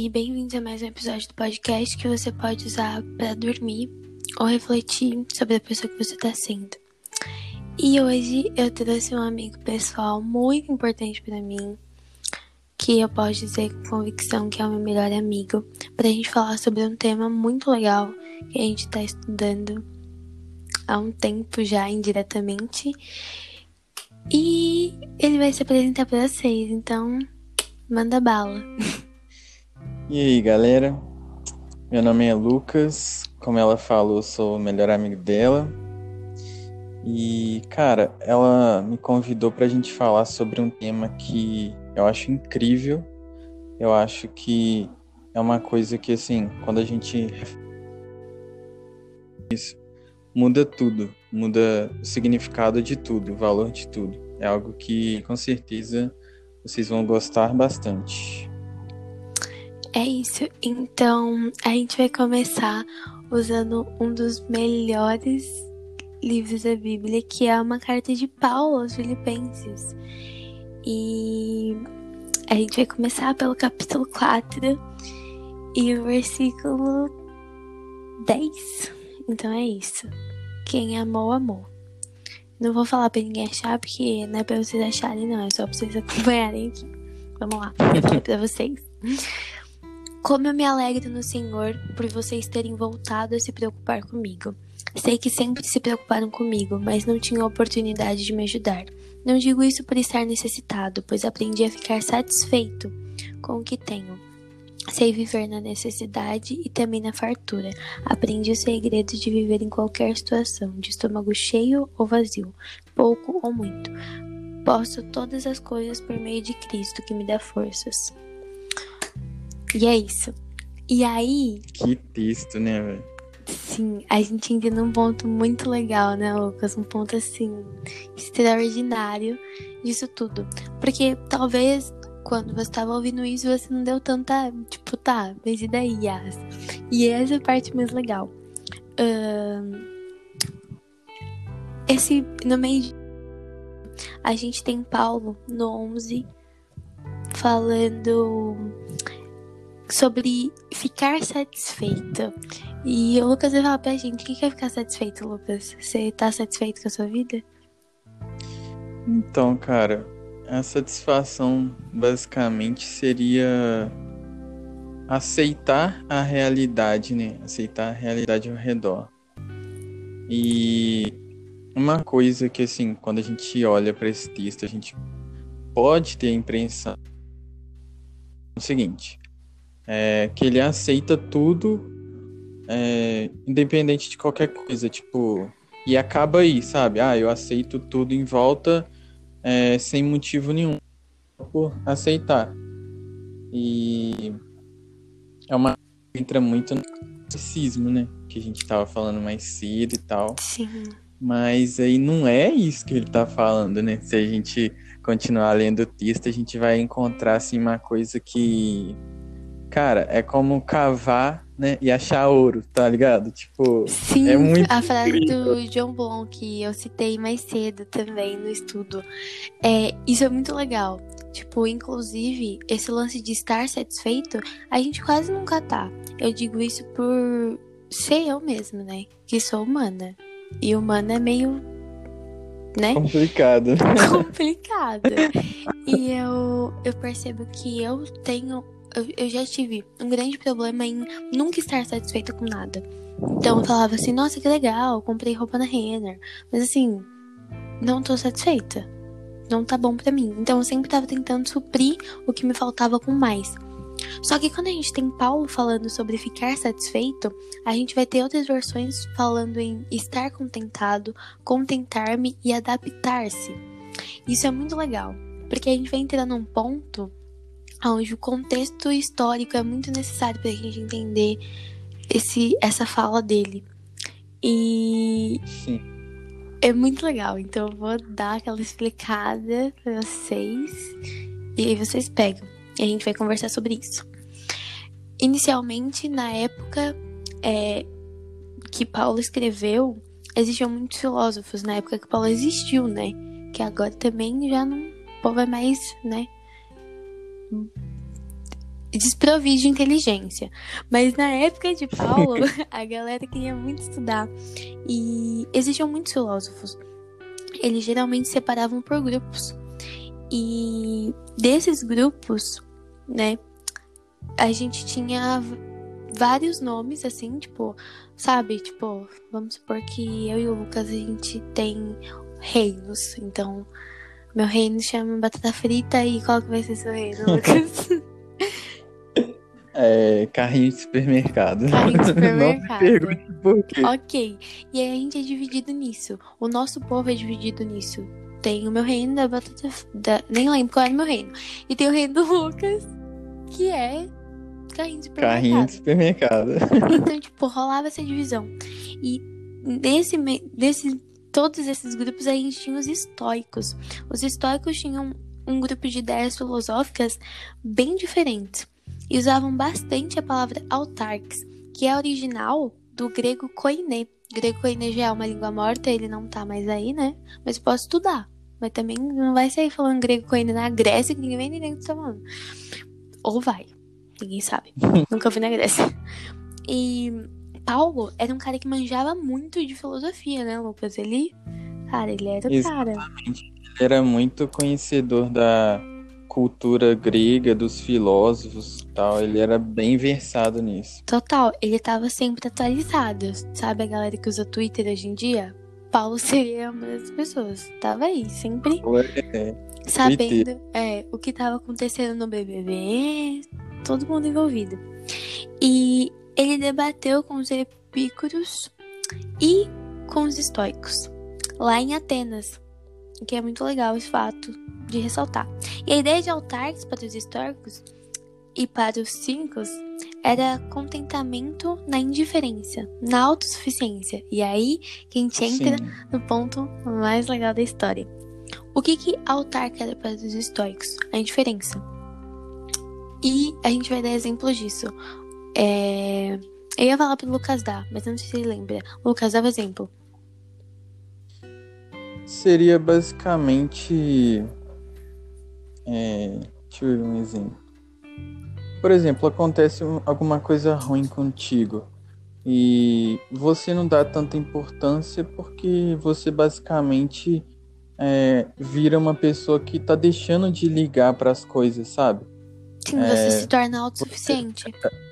e bem-vindos a mais um episódio do podcast que você pode usar para dormir ou refletir sobre a pessoa que você está sendo. E hoje eu trouxe um amigo pessoal muito importante para mim, que eu posso dizer com convicção que é o meu melhor amigo, para a gente falar sobre um tema muito legal que a gente está estudando há um tempo já indiretamente. E ele vai se apresentar para vocês, então manda bala. E aí, galera? Meu nome é Lucas. Como ela falou, sou o melhor amigo dela. E, cara, ela me convidou para a gente falar sobre um tema que eu acho incrível. Eu acho que é uma coisa que, assim, quando a gente. Isso muda tudo, muda o significado de tudo, o valor de tudo. É algo que, com certeza, vocês vão gostar bastante. É isso. Então, a gente vai começar usando um dos melhores livros da Bíblia, que é uma carta de Paulo aos Filipenses. E a gente vai começar pelo capítulo 4 e o versículo 10. Então é isso. Quem amou, amou. Não vou falar pra ninguém achar, porque não é pra vocês acharem, não. É só pra vocês acompanharem aqui. Vamos lá. Falei pra vocês. Como eu me alegro no Senhor por vocês terem voltado a se preocupar comigo. Sei que sempre se preocuparam comigo, mas não tinham oportunidade de me ajudar. Não digo isso por estar necessitado, pois aprendi a ficar satisfeito com o que tenho. Sei viver na necessidade e também na fartura. Aprendi o segredo de viver em qualquer situação, de estômago cheio ou vazio, pouco ou muito. Posso todas as coisas por meio de Cristo que me dá forças. E é isso. E aí. Que texto, né, velho? Sim, a gente entra num ponto muito legal, né, Lucas? Um ponto assim, extraordinário disso tudo. Porque talvez quando você estava ouvindo isso, você não deu tanta. Tipo, tá, mas e daí, Yas? E essa é a parte mais legal. Uh, esse, no meio de, a gente tem Paulo no 11 falando sobre ficar satisfeito. E o Lucas vai falar pra gente: o que é ficar satisfeito, Lucas? Você tá satisfeito com a sua vida? Então, cara, a satisfação basicamente seria aceitar a realidade, né? Aceitar a realidade ao redor. E uma coisa que, assim, quando a gente olha para esse texto, a gente pode ter a impressão o seguinte: é, que ele aceita tudo, é, independente de qualquer coisa, tipo, e acaba aí, sabe? Ah, eu aceito tudo em volta é, sem motivo nenhum, por aceitar. E é uma entra muito no narcisismo, né? Que a gente tava falando mais cedo e tal. Sim. Mas aí não é isso que ele tá falando, né? Se a gente continuar lendo o texto, a gente vai encontrar assim uma coisa que Cara, é como cavar, né, e achar ouro, tá ligado? Tipo, Sim, é muito a frase do John Blon que eu citei mais cedo também no estudo. É, isso é muito legal. Tipo, inclusive, esse lance de estar satisfeito, a gente quase nunca tá. Eu digo isso por ser eu mesma, né? Que sou humana. E humana é meio né? Complicado. Complicado. e eu, eu percebo que eu tenho eu, eu já tive um grande problema em nunca estar satisfeita com nada. Então eu falava assim, nossa, que legal, comprei roupa na Renner. Mas assim, não tô satisfeita. Não tá bom para mim. Então eu sempre tava tentando suprir o que me faltava com mais. Só que quando a gente tem Paulo falando sobre ficar satisfeito, a gente vai ter outras versões falando em estar contentado, contentar-me e adaptar-se. Isso é muito legal, porque a gente vai entrar num ponto onde o contexto histórico é muito necessário para a gente entender esse, essa fala dele. E Sim. é muito legal. Então eu vou dar aquela explicada para vocês e aí vocês pegam. E a gente vai conversar sobre isso. Inicialmente, na época é, que Paulo escreveu, existiam muitos filósofos na época que Paulo existiu, né? Que agora também já não. O povo é mais, né? Desprovido de inteligência. Mas na época de Paulo, a galera queria muito estudar. E existiam muitos filósofos. Eles geralmente separavam por grupos. E desses grupos, né, a gente tinha vários nomes, assim, tipo, sabe? Tipo, vamos supor que eu e o Lucas a gente tem reinos. Então, meu reino chama batata frita e qual que vai ser seu reino, Lucas? É, carrinho de supermercado. Carrinho de supermercado. Não me pergunte por quê. Ok. E aí a gente é dividido nisso. O nosso povo é dividido nisso. Tem o meu reino da batata. Da... Nem lembro qual era o meu reino. E tem o reino do Lucas, que é carrinho de supermercado. Carrinho de supermercado. Então, tipo, rolava essa divisão. E nesse, nesse, todos esses grupos a gente tinha os estoicos. Os estoicos tinham um grupo de ideias filosóficas bem diferentes e usavam bastante a palavra autarques, que é original do grego koiné. O grego koiné já é uma língua morta, ele não tá mais aí, né? Mas posso estudar. Mas também não vai sair falando grego koiné na Grécia, que ninguém vai entender o que tá falando. Ou vai. Ninguém sabe. Nunca fui na Grécia. E Paulo era um cara que manjava muito de filosofia, né, Lucas? Ele, cara, ele era o cara. Ele era muito conhecedor da cultura grega, dos filósofos e tal. Ele era bem versado nisso. Total, ele tava sempre atualizado. Sabe a galera que usa Twitter hoje em dia? Paulo seria uma das pessoas. Tava aí, sempre É, sabendo é, o que tava acontecendo no BBB, todo mundo envolvido. E ele debateu com os epícuros e com os estoicos, lá em Atenas, que é muito legal esse fato de ressaltar. E a ideia de autarques para os estoicos e para os cínicos era contentamento na indiferença, na autossuficiência. E aí que a gente entra sim. no ponto mais legal da história. O que que autarca era para os estoicos? A indiferença. E a gente vai dar exemplos disso. É... Eu ia falar pro Lucas dar, mas eu não sei se ele lembra. Lucas, dá um exemplo. Seria basicamente. É, deixa eu ver um exemplo. Por exemplo, acontece um- alguma coisa ruim contigo e você não dá tanta importância porque você basicamente é, vira uma pessoa que tá deixando de ligar para as coisas, sabe? Sim, você se torna autossuficiente. in-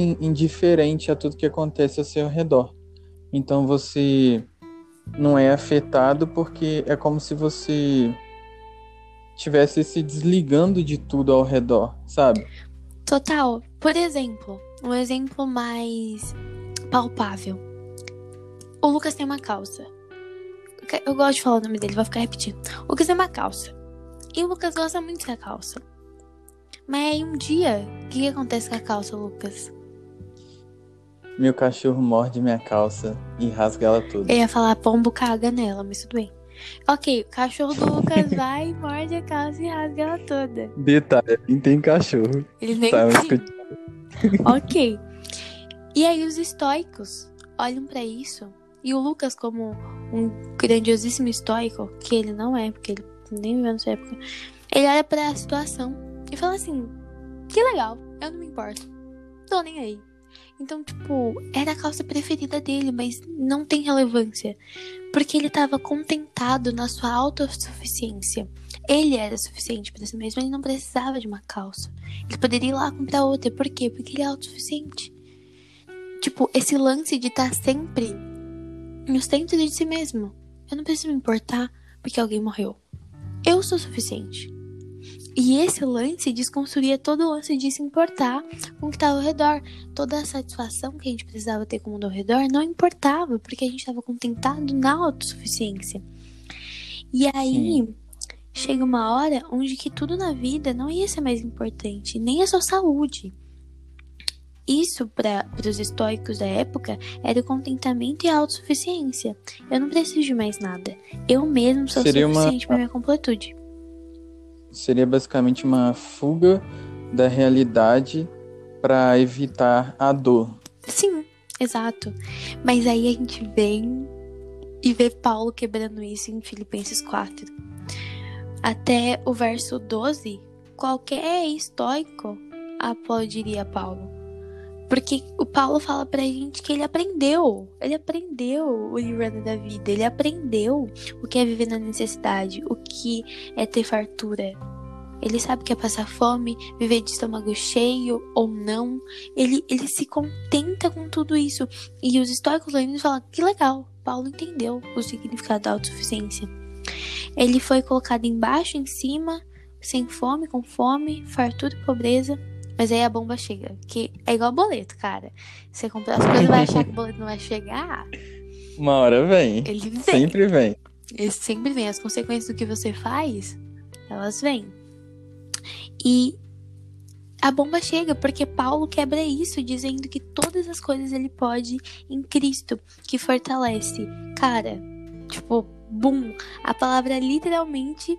indiferente a tudo que acontece ao seu redor. Então você não é afetado porque é como se você tivesse se desligando de tudo ao redor, sabe? Total. Por exemplo, um exemplo mais palpável. O Lucas tem uma calça. Eu gosto de falar o nome dele, vou ficar repetindo. O Lucas tem uma calça. E o Lucas gosta muito dessa calça. Mas aí um dia, o que acontece com a calça, Lucas? Meu cachorro morde minha calça e rasga ela toda. Eu ia falar pombo caga nela, mas tudo bem. Ok, o cachorro do Lucas vai, morde a calça e rasga ela toda. Detalhe, nem tem cachorro. Ele nem Tá, tem. Ok. E aí os estoicos olham pra isso e o Lucas como um grandiosíssimo estoico, que ele não é, porque ele nem viveu nessa época, ele olha pra situação e fala assim: "Que legal, eu não me importo. Tô nem aí". Então, tipo, era a calça preferida dele, mas não tem relevância, porque ele tava contentado na sua autossuficiência. Ele era suficiente pra si mesmo, ele não precisava de uma calça. Ele poderia ir lá comprar outra. Por quê? Porque ele é autossuficiente. Tipo, esse lance de estar sempre no centro de si mesmo. Eu não preciso me importar porque alguém morreu. Eu sou suficiente. E esse lance desconstruía todo o lance de se importar com o que estava ao redor. Toda a satisfação que a gente precisava ter com o mundo ao redor não importava, porque a gente estava contentado na autossuficiência. E aí, chega uma hora onde que tudo na vida não ia ser mais importante, nem a sua saúde. Isso, para os estoicos da época, era o contentamento e a autossuficiência. Eu não preciso de mais nada. Eu mesmo sou Seria uma- suficiente para minha completude. Seria basicamente uma fuga da realidade para evitar a dor. Sim, exato. Mas aí a gente vem e vê Paulo quebrando isso em Filipenses 4. Até o verso 12, qualquer estoico aplaudiria Paulo. Porque o Paulo fala pra gente que ele aprendeu. Ele aprendeu o livrando da vida. Ele aprendeu o que é viver na necessidade, o que é ter fartura. Ele sabe que é passar fome, viver de estômago cheio ou não. Ele, ele se contenta com tudo isso. E os estoicos leoninos falam: que legal, Paulo entendeu o significado da autossuficiência. Ele foi colocado embaixo, em cima, sem fome, com fome, fartura e pobreza. Mas aí a bomba chega, que é igual boleto, cara. Você compra as coisas e vai achar que o boleto não vai chegar. Uma hora vem. Ele vem. Sempre vem. Ele sempre vem. As consequências do que você faz, elas vêm. E a bomba chega porque Paulo quebra isso, dizendo que todas as coisas ele pode em Cristo, que fortalece. Cara, tipo, bum, a palavra literalmente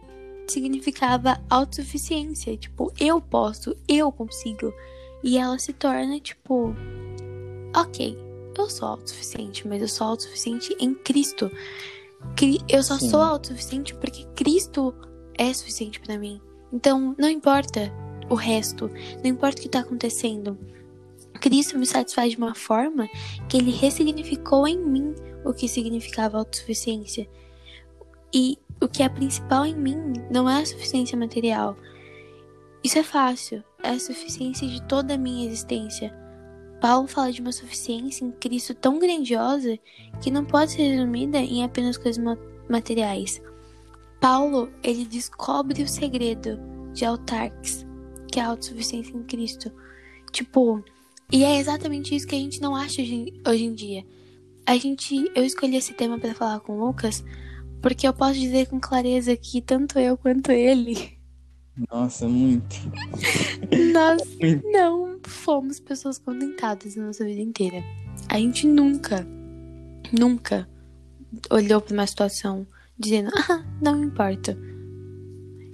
significava autossuficiência, tipo, eu posso, eu consigo. E ela se torna tipo, OK, eu sou autossuficiente, mas eu sou autossuficiente em Cristo. Eu só Sim. sou autossuficiente porque Cristo é suficiente para mim. Então, não importa o resto, não importa o que está acontecendo. Cristo me satisfaz de uma forma que ele ressignificou em mim o que significava autossuficiência. E o que é principal em mim não é a suficiência material. Isso é fácil, é a suficiência de toda a minha existência. Paulo fala de uma suficiência em Cristo tão grandiosa que não pode ser resumida em apenas coisas materiais. Paulo, ele descobre o segredo de Autarques, que é a autossuficiência em Cristo. Tipo, e é exatamente isso que a gente não acha hoje em dia. A gente, eu escolhi esse tema para falar com o Lucas, porque eu posso dizer com clareza que tanto eu quanto ele nossa, muito. Nós não fomos pessoas contentadas na nossa vida inteira. A gente nunca, nunca olhou para uma situação dizendo, ah, não importa.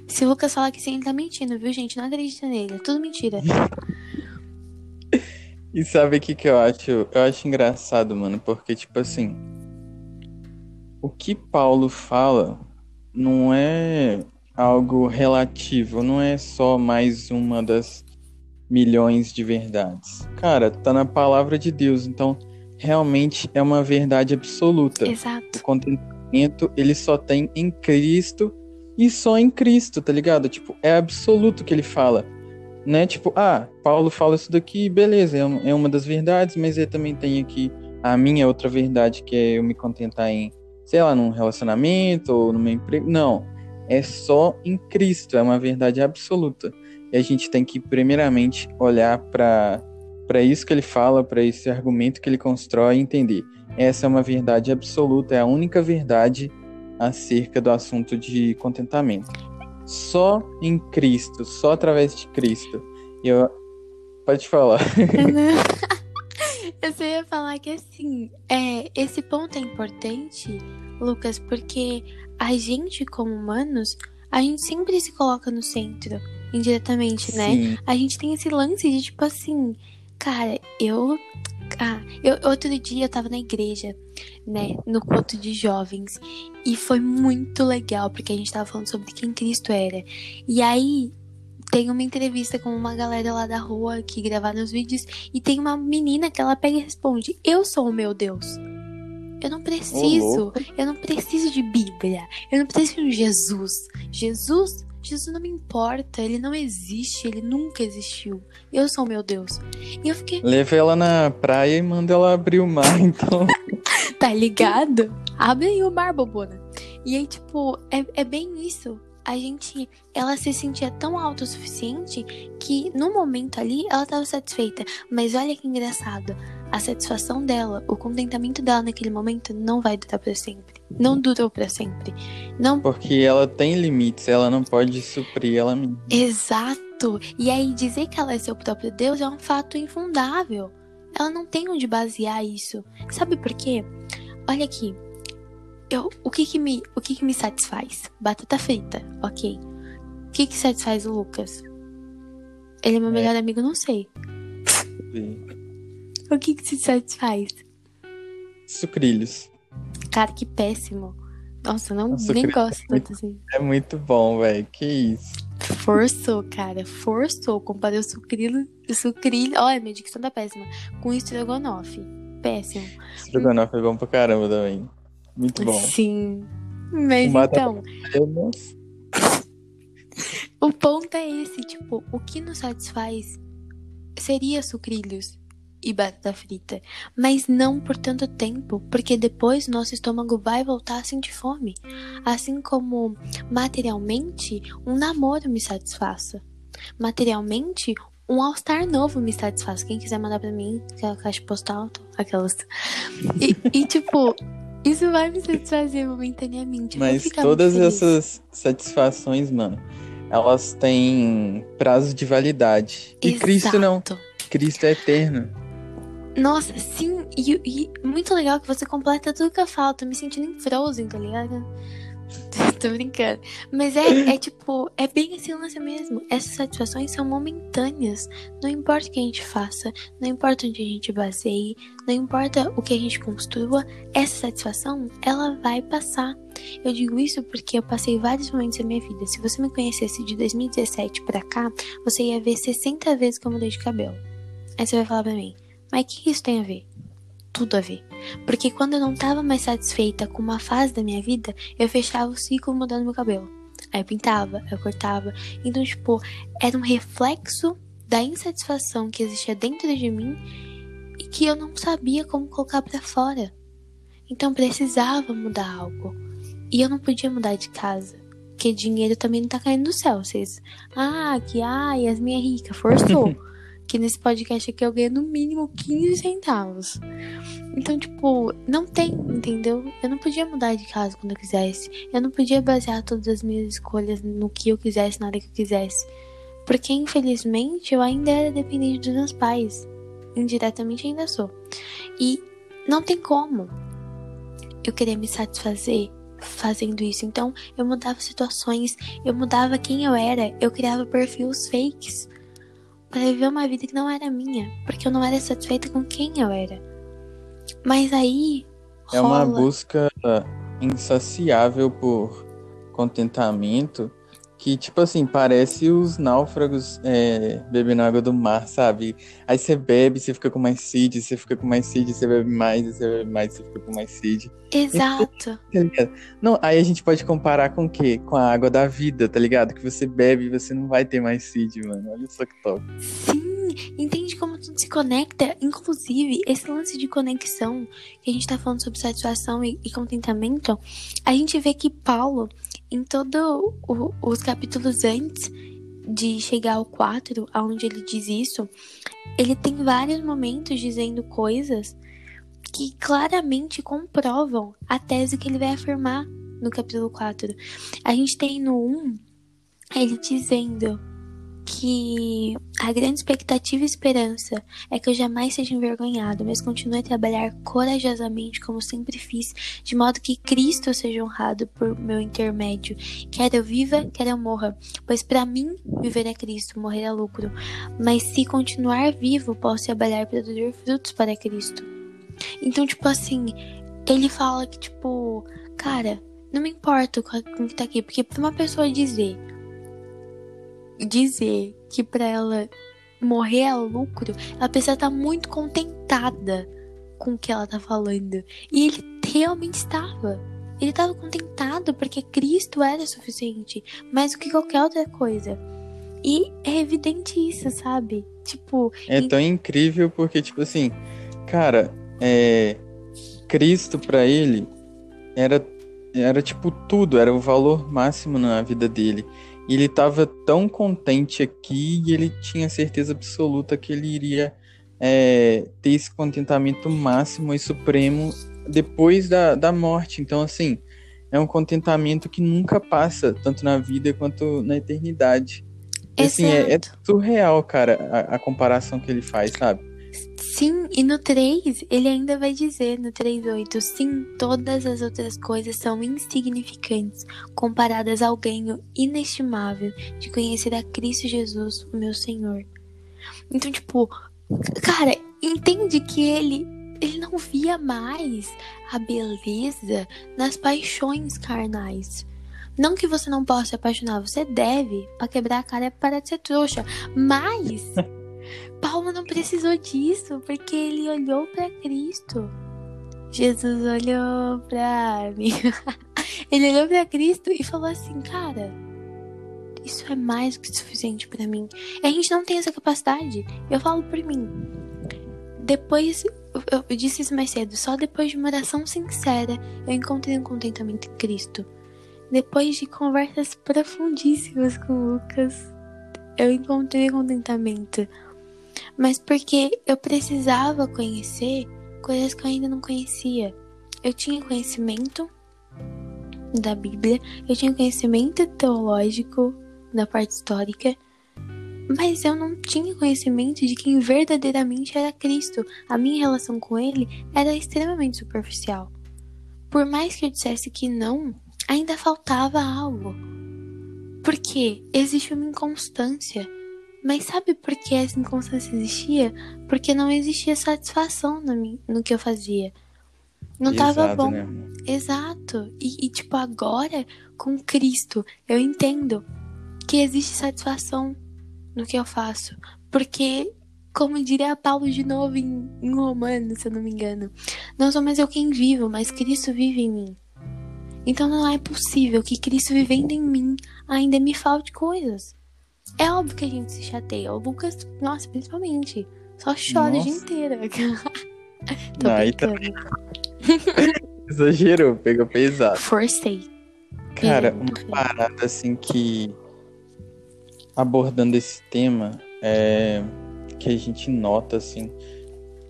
Se o Lucas falar que sim, ele tá mentindo, viu, gente? Não acredita nele. É tudo mentira. e sabe o que, que eu acho? Eu acho engraçado, mano, porque, tipo assim. O que Paulo fala não é algo relativo, não é só mais uma das milhões de verdades. Cara, tá na palavra de Deus, então realmente é uma verdade absoluta. Exato. O contentamento ele só tem em Cristo e só em Cristo, tá ligado? Tipo, é absoluto que ele fala. Né? Tipo, ah, Paulo fala isso daqui, beleza, é, é uma das verdades, mas ele também tem aqui a minha outra verdade, que é eu me contentar em, sei lá, num relacionamento ou no meu emprego. Não, é só em Cristo, é uma verdade absoluta. E a gente tem que, primeiramente, olhar para para isso que ele fala, para esse argumento que ele constrói entender. Essa é uma verdade absoluta, é a única verdade acerca do assunto de contentamento. Só em Cristo, só através de Cristo. Eu pode falar. Eu só ia falar que assim, é, esse ponto é importante, Lucas, porque a gente, como humanos, a gente sempre se coloca no centro, indiretamente, né? Sim. A gente tem esse lance de tipo assim, cara, eu ah, eu, outro dia eu tava na igreja, né, no culto de jovens, e foi muito legal, porque a gente tava falando sobre quem Cristo era. E aí, tem uma entrevista com uma galera lá da rua que gravaram os vídeos, e tem uma menina que ela pega e responde: Eu sou o meu Deus. Eu não preciso, eu não preciso de Bíblia, eu não preciso de Jesus. Jesus Jesus não me importa, ele não existe, ele nunca existiu. Eu sou meu Deus. E eu fiquei. Leva ela na praia e manda ela abrir o mar, então. tá ligado? Abre aí o mar, bobona. E aí, tipo, é, é bem isso. A gente, ela se sentia tão autossuficiente que no momento ali ela tava satisfeita. Mas olha que engraçado a satisfação dela, o contentamento dela naquele momento não vai durar para sempre. Não durou para sempre. Não Porque ela tem limites, ela não pode suprir ela mesma. Exato. E aí dizer que ela é seu próprio Deus é um fato infundável. Ela não tem onde basear isso. Sabe por quê? Olha aqui. Eu, o que que me, o que que me satisfaz? Batata frita, OK. O que que satisfaz o Lucas? Ele é meu é. melhor amigo, não sei. Sim. O que, que se satisfaz? Sucrilhos. Cara, que péssimo. Nossa, eu não nem gosto tanto assim. É muito bom, velho. Que isso. Forçou, cara. Forçou. Comparou sucrilho. Sucrilho. Olha, minha dicção tá péssima. Com estrogonofe. Péssimo. Estrogonofe é bom pra caramba também. Muito bom. Sim. Mas então. O ponto é esse, tipo, o que nos satisfaz seria sucrilhos e batata frita, mas não por tanto tempo, porque depois nosso estômago vai voltar a sentir fome. Assim como materialmente um namoro me satisfaça. Materialmente, um All-Star novo me satisfaz. Quem quiser mandar pra mim, aquela caixa postal, aquelas. E, e tipo, isso vai me satisfazer momentaneamente. Mas todas essas satisfações, mano, elas têm prazo de validade. E Cristo não. Cristo é eterno. Nossa, sim, e, e, muito legal que você completa tudo que eu falo. Tô me sentindo em Frozen, tá ligado? Tô brincando. Mas é, é tipo, é bem esse lance mesmo. Essas satisfações são momentâneas. Não importa o que a gente faça, não importa onde a gente baseie, não importa o que a gente construa, essa satisfação, ela vai passar. Eu digo isso porque eu passei vários momentos da minha vida. Se você me conhecesse de 2017 pra cá, você ia ver 60 vezes que eu mudei de cabelo. Aí você vai falar pra mim, mas o que isso tem a ver? Tudo a ver. Porque quando eu não estava mais satisfeita com uma fase da minha vida, eu fechava o ciclo mudando meu cabelo. Aí eu pintava, eu cortava. Então, tipo, era um reflexo da insatisfação que existia dentro de mim e que eu não sabia como colocar para fora. Então precisava mudar algo. E eu não podia mudar de casa. Porque dinheiro também não tá caindo do céu. Vocês. Ah, que ai, as minhas ricas, forçou. que nesse podcast aqui eu ganho no mínimo 15 centavos. Então, tipo, não tem, entendeu? Eu não podia mudar de casa quando eu quisesse. Eu não podia basear todas as minhas escolhas no que eu quisesse, na hora que eu quisesse. Porque, infelizmente, eu ainda era dependente dos meus pais. Indiretamente ainda sou. E não tem como eu querer me satisfazer fazendo isso. Então, eu mudava situações, eu mudava quem eu era, eu criava perfis fakes para viver uma vida que não era minha, porque eu não era satisfeita com quem eu era. Mas aí. É rola... uma busca insaciável por contentamento que, tipo assim, parece os náufragos é, bebendo água do mar, sabe? Aí você bebe, você fica com mais sede, você fica com mais sede, você bebe mais, você bebe mais, você fica com mais sede. Exato. Tá não, aí a gente pode comparar com o quê? Com a água da vida, tá ligado? Que você bebe e você não vai ter mais sede, mano. Olha só que top. Sim, entende como tudo se conecta? Inclusive, esse lance de conexão, que a gente tá falando sobre satisfação e, e contentamento, a gente vê que Paulo, em todos os capítulos antes de chegar ao 4, onde ele diz isso, ele tem vários momentos dizendo coisas que claramente comprovam a tese que ele vai afirmar no capítulo 4. A gente tem no 1 ele dizendo que a grande expectativa e esperança é que eu jamais seja envergonhado, mas continue a trabalhar corajosamente como sempre fiz, de modo que Cristo seja honrado por meu intermédio, quer eu viva, quer eu morra, pois para mim viver é Cristo, morrer é lucro. Mas se continuar vivo, posso trabalhar e produzir frutos para Cristo. Então, tipo assim, ele fala que tipo, cara, não me importa com o que tá aqui, porque pra uma pessoa dizer dizer que para ela morrer é lucro, ela precisa estar tá muito contentada com o que ela tá falando. E ele realmente estava. Ele estava contentado porque Cristo era suficiente, mais do que qualquer outra coisa. E é evidente isso, sabe? Tipo. É tão incrível porque, tipo assim, cara, é. Cristo para ele era, era tipo tudo, era o valor máximo na vida dele. E ele estava tão contente aqui e ele tinha certeza absoluta que ele iria é, ter esse contentamento máximo e supremo depois da, da morte. Então, assim, é um contentamento que nunca passa, tanto na vida quanto na eternidade. E, assim, é, é, surreal, cara, a, a comparação que ele faz, sabe? Sim, e no 3 ele ainda vai dizer no 3.8: sim, todas as outras coisas são insignificantes comparadas ao ganho inestimável de conhecer a Cristo Jesus, o meu Senhor. Então, tipo, cara, entende que ele ele não via mais a beleza nas paixões carnais. Não que você não possa se apaixonar, você deve, para quebrar a cara é para de ser trouxa. Mas Paulo não precisou disso, porque ele olhou para Cristo. Jesus olhou para mim. ele olhou para Cristo e falou assim, cara, isso é mais que suficiente para mim. A gente não tem essa capacidade. Eu falo por mim. Depois, eu, disse isso mais cedo, só depois de uma oração sincera eu encontrei um contentamento em Cristo. Depois de conversas profundíssimas com Lucas, eu encontrei contentamento. Mas porque eu precisava conhecer coisas que eu ainda não conhecia. Eu tinha conhecimento da Bíblia, eu tinha conhecimento teológico da parte histórica, mas eu não tinha conhecimento de quem verdadeiramente era Cristo. A minha relação com ele era extremamente superficial. Por mais que eu dissesse que não, ainda faltava algo. Porque existe uma inconstância. Mas sabe por que essa inconstância existia? Porque não existia satisfação no, no que eu fazia. Não Exato, tava bom. Né? Exato. E, e, tipo, agora, com Cristo, eu entendo que existe satisfação no que eu faço. Porque, como diria Paulo de novo em, em Romanos, se eu não me engano, não sou mais eu quem vivo, mas Cristo vive em mim. Então não é possível que Cristo vivendo em mim ainda me falte coisas. É óbvio que a gente se chateia. O Lucas, nossa, principalmente, só chora nossa. o dia inteiro. Tô não, brincando. Exagerou, pegou pesado. Forcei. Cara, uma parada assim que abordando esse tema é que a gente nota assim,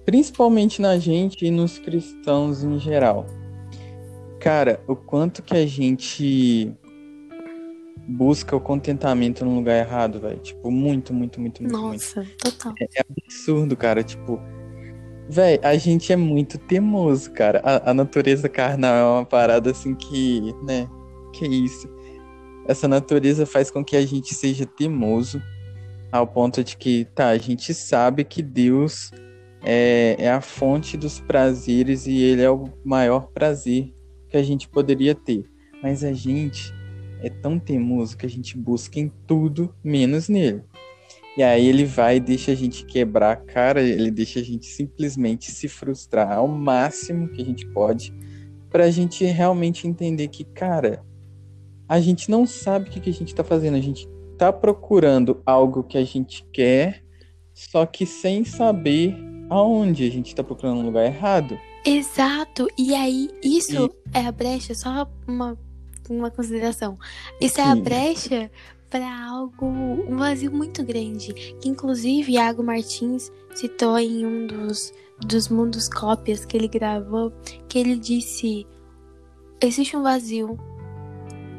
principalmente na gente e nos cristãos em geral Cara, o quanto que a gente busca o contentamento no lugar errado, velho. Tipo, muito, muito, muito, muito. Nossa, muito. total. É, é, absurdo, cara. Tipo, velho, a gente é muito teimoso, cara. A, a, natureza carnal é uma parada assim que, né? Que isso. Essa natureza faz com que a gente seja teimoso ao ponto de que, tá, a gente sabe que Deus é, é a fonte dos prazeres e ele é o maior prazer que a gente poderia ter. Mas a gente é tão teimoso que a gente busca em tudo menos nele. E aí ele vai e deixa a gente quebrar a cara, ele deixa a gente simplesmente se frustrar ao máximo que a gente pode, para a gente realmente entender que, cara, a gente não sabe o que, que a gente está fazendo, a gente está procurando algo que a gente quer, só que sem saber aonde a gente está procurando um lugar errado. Exato. E aí, isso e... é a brecha, só uma, uma consideração. Isso Sim. é a brecha para algo, um vazio muito grande. Que inclusive Iago Martins citou em um dos, dos mundos cópias que ele gravou, que ele disse: existe um vazio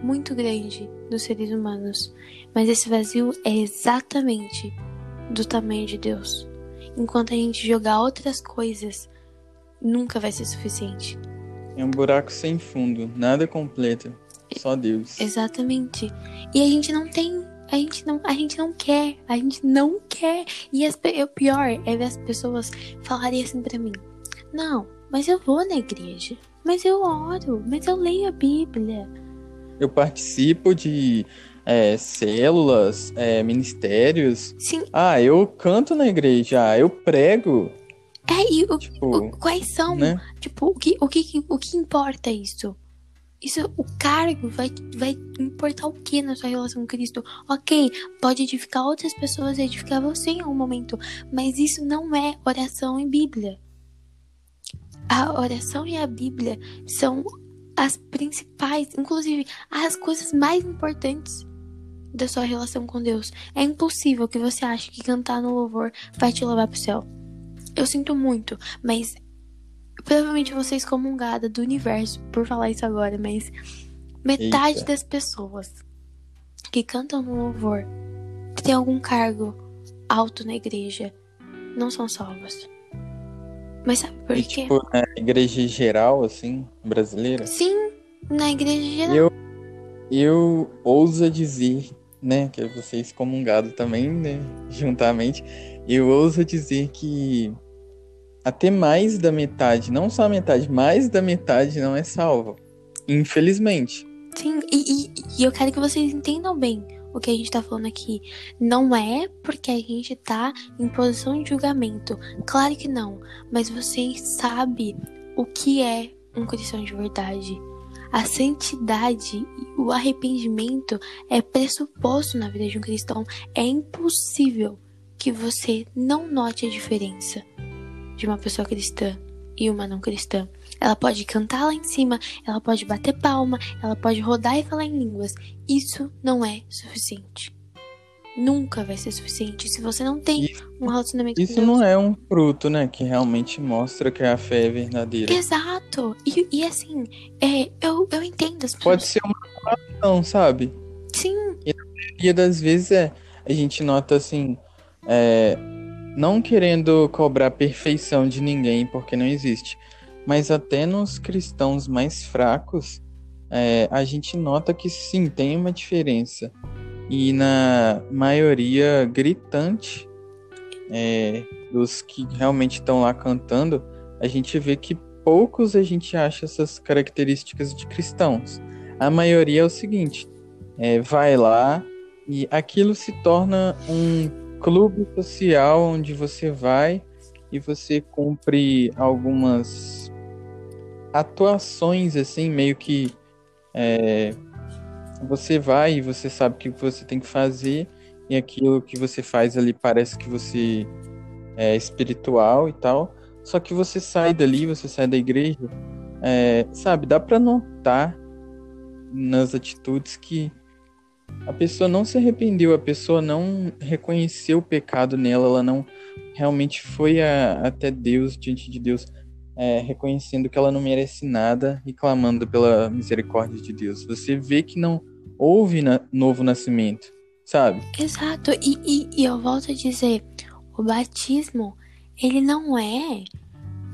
muito grande dos seres humanos, mas esse vazio é exatamente do tamanho de Deus. Enquanto a gente jogar outras coisas nunca vai ser suficiente. É um buraco sem fundo, nada completo, só Deus. Exatamente. E a gente não tem, a gente não, a gente não quer, a gente não quer. E as, o pior é ver as pessoas falarem assim para mim: "Não, mas eu vou na igreja, mas eu oro, mas eu leio a Bíblia. Eu participo de é, células, é, ministérios. Sim. Ah, eu canto na igreja, eu prego. É, e o, tipo, o, quais são, né? tipo, o que, o, que, o que importa isso? Isso, o cargo vai, vai importar o que na sua relação com Cristo? Ok, pode edificar outras pessoas, edificar você em algum momento, mas isso não é oração em Bíblia. A oração e a Bíblia são as principais, inclusive as coisas mais importantes da sua relação com Deus. É impossível que você ache que cantar no louvor vai te levar pro céu. Eu sinto muito, mas provavelmente você é excomungada do universo por falar isso agora, mas metade Eita. das pessoas que cantam no louvor, que tem algum cargo alto na igreja, não são salvas. Mas sabe por e, quê? Tipo, na igreja geral, assim, brasileira? Sim, na igreja geral. Eu, eu ouso dizer, né, que você é excomungado também, né, juntamente, eu ouso dizer que até mais da metade, não só a metade, mais da metade não é salvo. Infelizmente. Sim, e, e, e eu quero que vocês entendam bem o que a gente tá falando aqui. Não é porque a gente tá em posição de julgamento. Claro que não. Mas vocês sabem o que é um cristão de verdade. A santidade o arrependimento é pressuposto na vida de um cristão. É impossível que você não note a diferença de uma pessoa cristã e uma não cristã. Ela pode cantar lá em cima, ela pode bater palma, ela pode rodar e falar em línguas. Isso não é suficiente. Nunca vai ser suficiente se você não tem Isso- um relacionamento Isso com Deus. não é um fruto, né? Que realmente mostra que a fé é verdadeira. Exato. E, e assim, é, eu, eu entendo as pessoas. Pode ser uma ação, sabe? Sim, maioria das vezes é, a gente nota assim, é, não querendo cobrar perfeição de ninguém, porque não existe, mas até nos cristãos mais fracos, é, a gente nota que sim, tem uma diferença. E na maioria gritante é, dos que realmente estão lá cantando, a gente vê que poucos a gente acha essas características de cristãos. A maioria é o seguinte: é, vai lá e aquilo se torna um clube social onde você vai e você cumpre algumas atuações assim, meio que é, você vai e você sabe o que você tem que fazer e aquilo que você faz ali parece que você é espiritual e tal. Só que você sai dali, você sai da igreja, é, sabe, dá pra notar nas atitudes que a pessoa não se arrependeu, a pessoa não reconheceu o pecado nela, ela não realmente foi a- até Deus, diante de Deus, é, reconhecendo que ela não merece nada e clamando pela misericórdia de Deus. Você vê que não houve na- novo nascimento, sabe? exato. E, e, e eu volto a dizer, o batismo, ele não é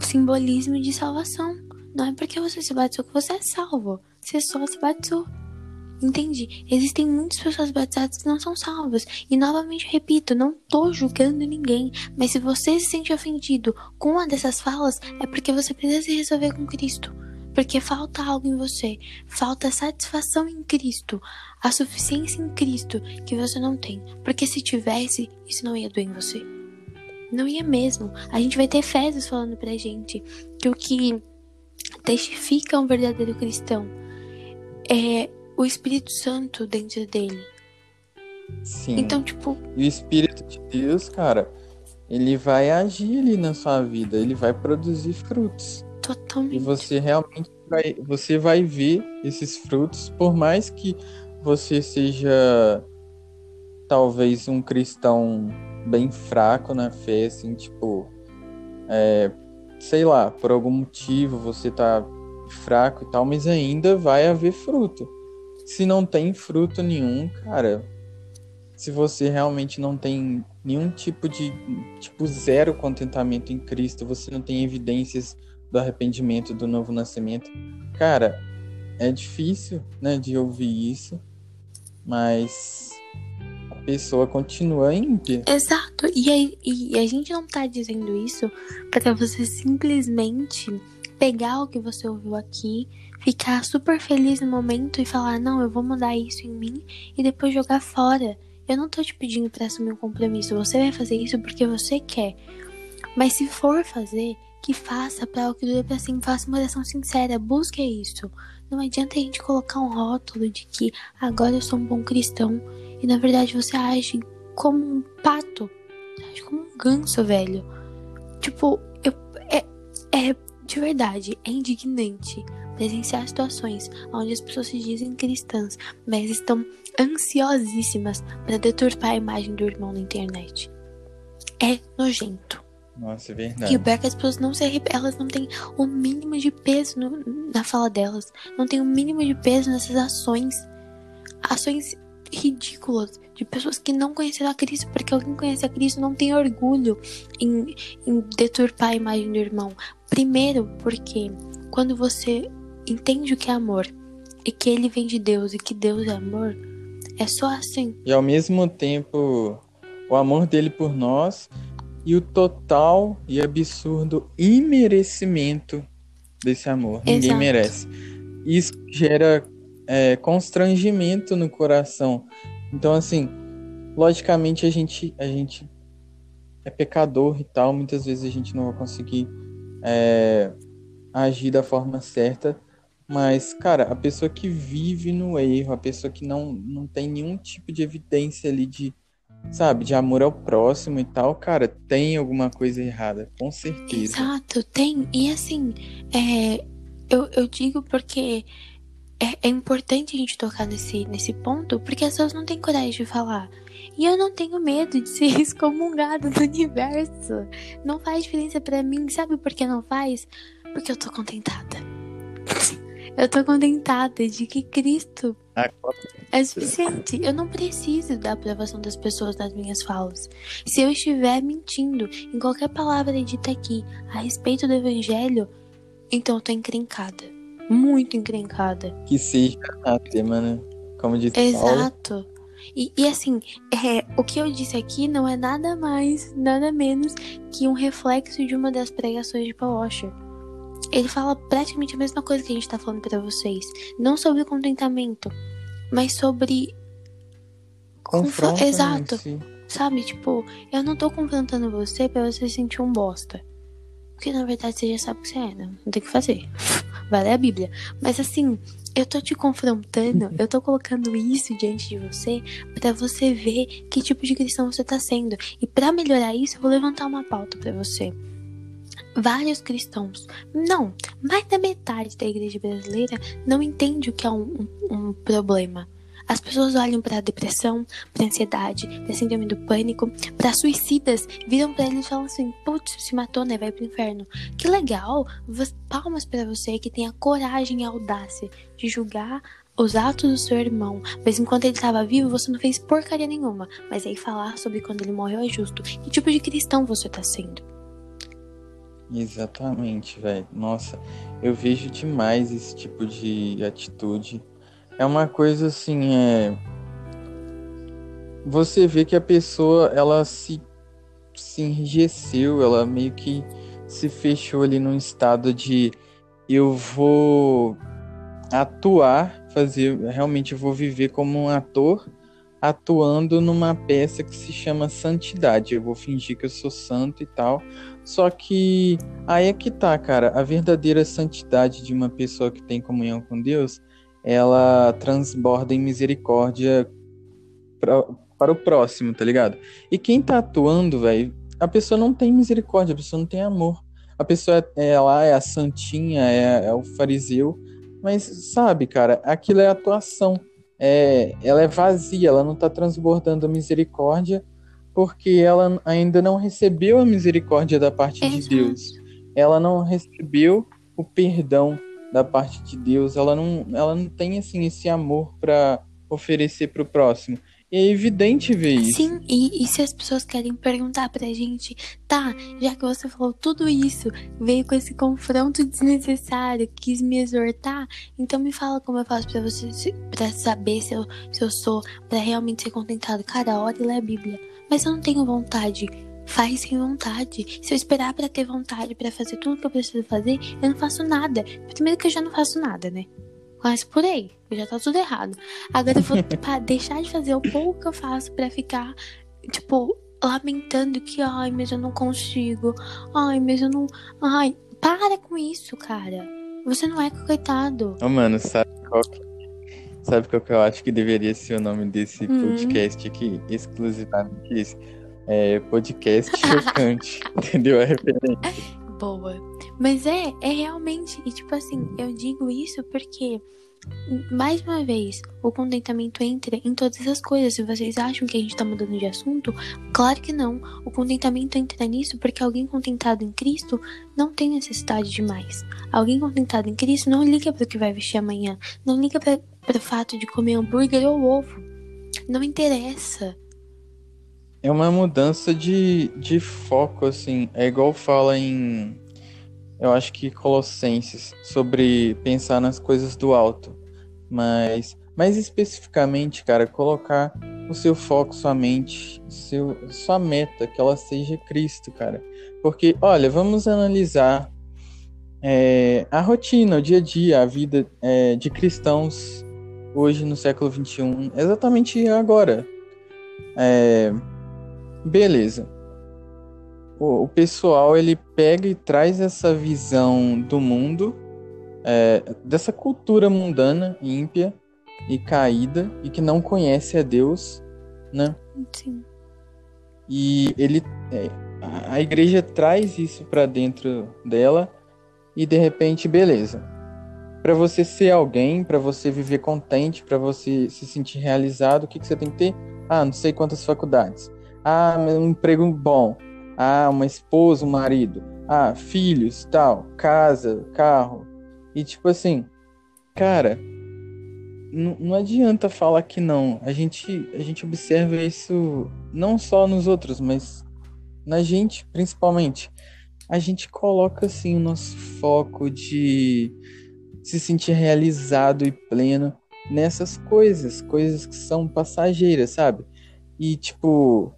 o simbolismo de salvação. Não é porque você se batizou que você é salvo. Você só se batizou. Entende? Existem muitas pessoas batizadas que não são salvas. E novamente repito, não tô julgando ninguém. Mas se você se sente ofendido com uma dessas falas, é porque você precisa se resolver com Cristo. Porque falta algo em você. Falta satisfação em Cristo. A suficiência em Cristo que você não tem. Porque se tivesse, isso não ia doer em você. Não ia mesmo. A gente vai ter Efésios falando pra gente que o que testifica um verdadeiro cristão é o Espírito Santo dentro dele. Sim. Então, tipo, E o Espírito de Deus, cara, ele vai agir ali na sua vida, ele vai produzir frutos. E totalmente. você realmente vai, você vai ver esses frutos, por mais que você seja talvez um cristão bem fraco na fé, assim, tipo, é, sei lá, por algum motivo você tá fraco e tal, mas ainda vai haver fruto. Se não tem fruto nenhum, cara, se você realmente não tem nenhum tipo de, tipo, zero contentamento em Cristo, você não tem evidências do arrependimento, do novo nascimento, cara, é difícil, né, de ouvir isso, mas a pessoa continua ímpia. Exato. E a, e a gente não tá dizendo isso pra você simplesmente pegar o que você ouviu aqui, ficar super feliz no momento e falar: não, eu vou mudar isso em mim e depois jogar fora. Eu não tô te pedindo pra assumir um compromisso. Você vai fazer isso porque você quer. Mas se for fazer, que faça pra o que dure pra sempre. Faça uma oração sincera. Busque isso. Não adianta a gente colocar um rótulo de que agora eu sou um bom cristão. E na verdade você age como um pato. Você age como um ganso, velho. Tipo, eu, é, é de verdade, é indignante presenciar situações onde as pessoas se dizem cristãs, mas estão ansiosíssimas para deturpar a imagem do irmão na internet. É nojento. Nossa, é E verdade. o pior é que as pessoas não se arrep... elas não têm o mínimo de peso no- na fala delas. Não tem o mínimo de peso nessas ações. Ações ridículas de pessoas que não conheceram a Cristo, porque alguém conhece a Cristo não tem orgulho em, em deturpar a imagem do irmão. Primeiro, porque quando você entende o que é amor e que ele vem de Deus e que Deus é amor, é só assim. E ao mesmo tempo, o amor dele por nós e o total e absurdo imerecimento desse amor. Ninguém Exato. merece. Isso gera é, constrangimento no coração. Então, assim, logicamente a gente, a gente é pecador e tal, muitas vezes a gente não vai conseguir é, agir da forma certa, mas, cara, a pessoa que vive no erro, a pessoa que não, não tem nenhum tipo de evidência ali de, sabe, de amor ao próximo e tal, cara, tem alguma coisa errada, com certeza. Exato, tem. E assim, é, eu, eu digo porque é, é importante a gente tocar nesse, nesse ponto, porque as pessoas não têm coragem de falar. E eu não tenho medo de ser excomungado do universo. Não faz diferença para mim. Sabe por que não faz? Porque eu tô contentada. Eu tô contentada de que Cristo é suficiente. Eu não preciso da aprovação das pessoas nas minhas falas. Se eu estiver mentindo em qualquer palavra dita aqui a respeito do evangelho, então eu tô encrencada muito encrencada. Que seja anátema, né? Como disse Exato. Paulo. E, e assim, é, o que eu disse aqui não é nada mais, nada menos que um reflexo de uma das pregações de Paul Washer. Ele fala praticamente a mesma coisa que a gente tá falando para vocês. Não sobre contentamento, mas sobre. Confronto. Exato. Sabe, tipo, eu não tô confrontando você pra você sentir um bosta. Porque na verdade você já sabe o que você é, né? Não tem o que fazer. Vai ler a Bíblia. Mas assim, eu tô te confrontando, eu tô colocando isso diante de você para você ver que tipo de cristão você tá sendo. E para melhorar isso, eu vou levantar uma pauta para você. Vários cristãos, não, mais da metade da igreja brasileira não entende o que é um, um, um problema. As pessoas olham para a depressão, para ansiedade, para síndrome do pânico, para suicidas, viram para eles e falam assim: putz, se matou, né? Vai pro inferno. Que legal! Palmas para você que tem a coragem e a audácia de julgar os atos do seu irmão, mas enquanto ele estava vivo, você não fez porcaria nenhuma. Mas aí falar sobre quando ele morreu é justo. Que tipo de cristão você tá sendo? Exatamente, velho. Nossa, eu vejo demais esse tipo de atitude é uma coisa assim, é você vê que a pessoa ela se se enrijeceu, ela meio que se fechou ali num estado de eu vou atuar, fazer, realmente eu vou viver como um ator atuando numa peça que se chama Santidade. Eu vou fingir que eu sou santo e tal. Só que aí é que tá, cara, a verdadeira santidade de uma pessoa que tem comunhão com Deus ela transborda em misericórdia pra, para o próximo, tá ligado? E quem tá atuando, velho, a pessoa não tem misericórdia, a pessoa não tem amor. A pessoa é, é lá, é a santinha, é, é o fariseu, mas sabe, cara, aquilo é atuação. É, ela é vazia, ela não tá transbordando a misericórdia porque ela ainda não recebeu a misericórdia da parte Exato. de Deus. Ela não recebeu o perdão da parte de Deus, ela não, ela não tem assim esse amor para oferecer para o próximo. É evidente ver isso. Sim, e, e, se as pessoas querem perguntar pra gente, tá, já que você falou tudo isso, veio com esse confronto desnecessário, quis me exortar, então me fala como eu faço pra você, para saber se eu, se eu sou, para realmente ser contentado. Cara, hora e lê a Bíblia. Mas eu não tenho vontade faz sem vontade. Se eu esperar para ter vontade para fazer tudo que eu preciso fazer, eu não faço nada. Primeiro que eu já não faço nada, né? Mas por aí, já tá tudo errado. Agora eu vou deixar de fazer o pouco que eu faço para ficar, tipo, lamentando que, ai, mas eu não consigo. Ai, mas eu não. Ai, para com isso, cara. Você não é coitado. Ô, oh, mano, sabe qual que... Sabe qual que eu acho que deveria ser o nome desse hum. podcast aqui? Exclusivamente esse é, podcast chocante, entendeu? A referência. Boa. Mas é, é realmente, e tipo assim, eu digo isso porque, mais uma vez, o contentamento entra em todas as coisas. Se vocês acham que a gente tá mudando de assunto, claro que não. O contentamento entra nisso porque alguém contentado em Cristo não tem necessidade de mais. Alguém contentado em Cristo não liga para o que vai vestir amanhã, não liga para o fato de comer hambúrguer ou ovo. Não interessa. É uma mudança de, de foco, assim. É igual fala em. Eu acho que Colossenses, sobre pensar nas coisas do alto. Mas, mais especificamente, cara, colocar o seu foco, sua mente, seu, sua meta, que ela seja Cristo, cara. Porque, olha, vamos analisar é, a rotina, o dia a dia, a vida é, de cristãos hoje no século XXI, exatamente agora. É, beleza. O, o, pessoal ele pega e traz essa visão do mundo, é, dessa cultura mundana, ímpia e caída e que não conhece a Deus, né? Sim. E ele, é, a igreja traz isso para dentro dela e de repente, beleza. Para você ser alguém, para você viver contente, para você se sentir realizado, o que, que você tem que ter? Ah, não sei quantas faculdades. Ah, um emprego bom. Ah, uma esposa, um marido. Ah, filhos, tal, casa, carro. E tipo assim, cara, não, adianta falar que não. A gente, a gente observa isso não só nos outros, mas na gente, principalmente. A gente coloca assim o nosso foco de se sentir realizado e pleno nessas coisas, coisas que são passageiras, sabe? E tipo,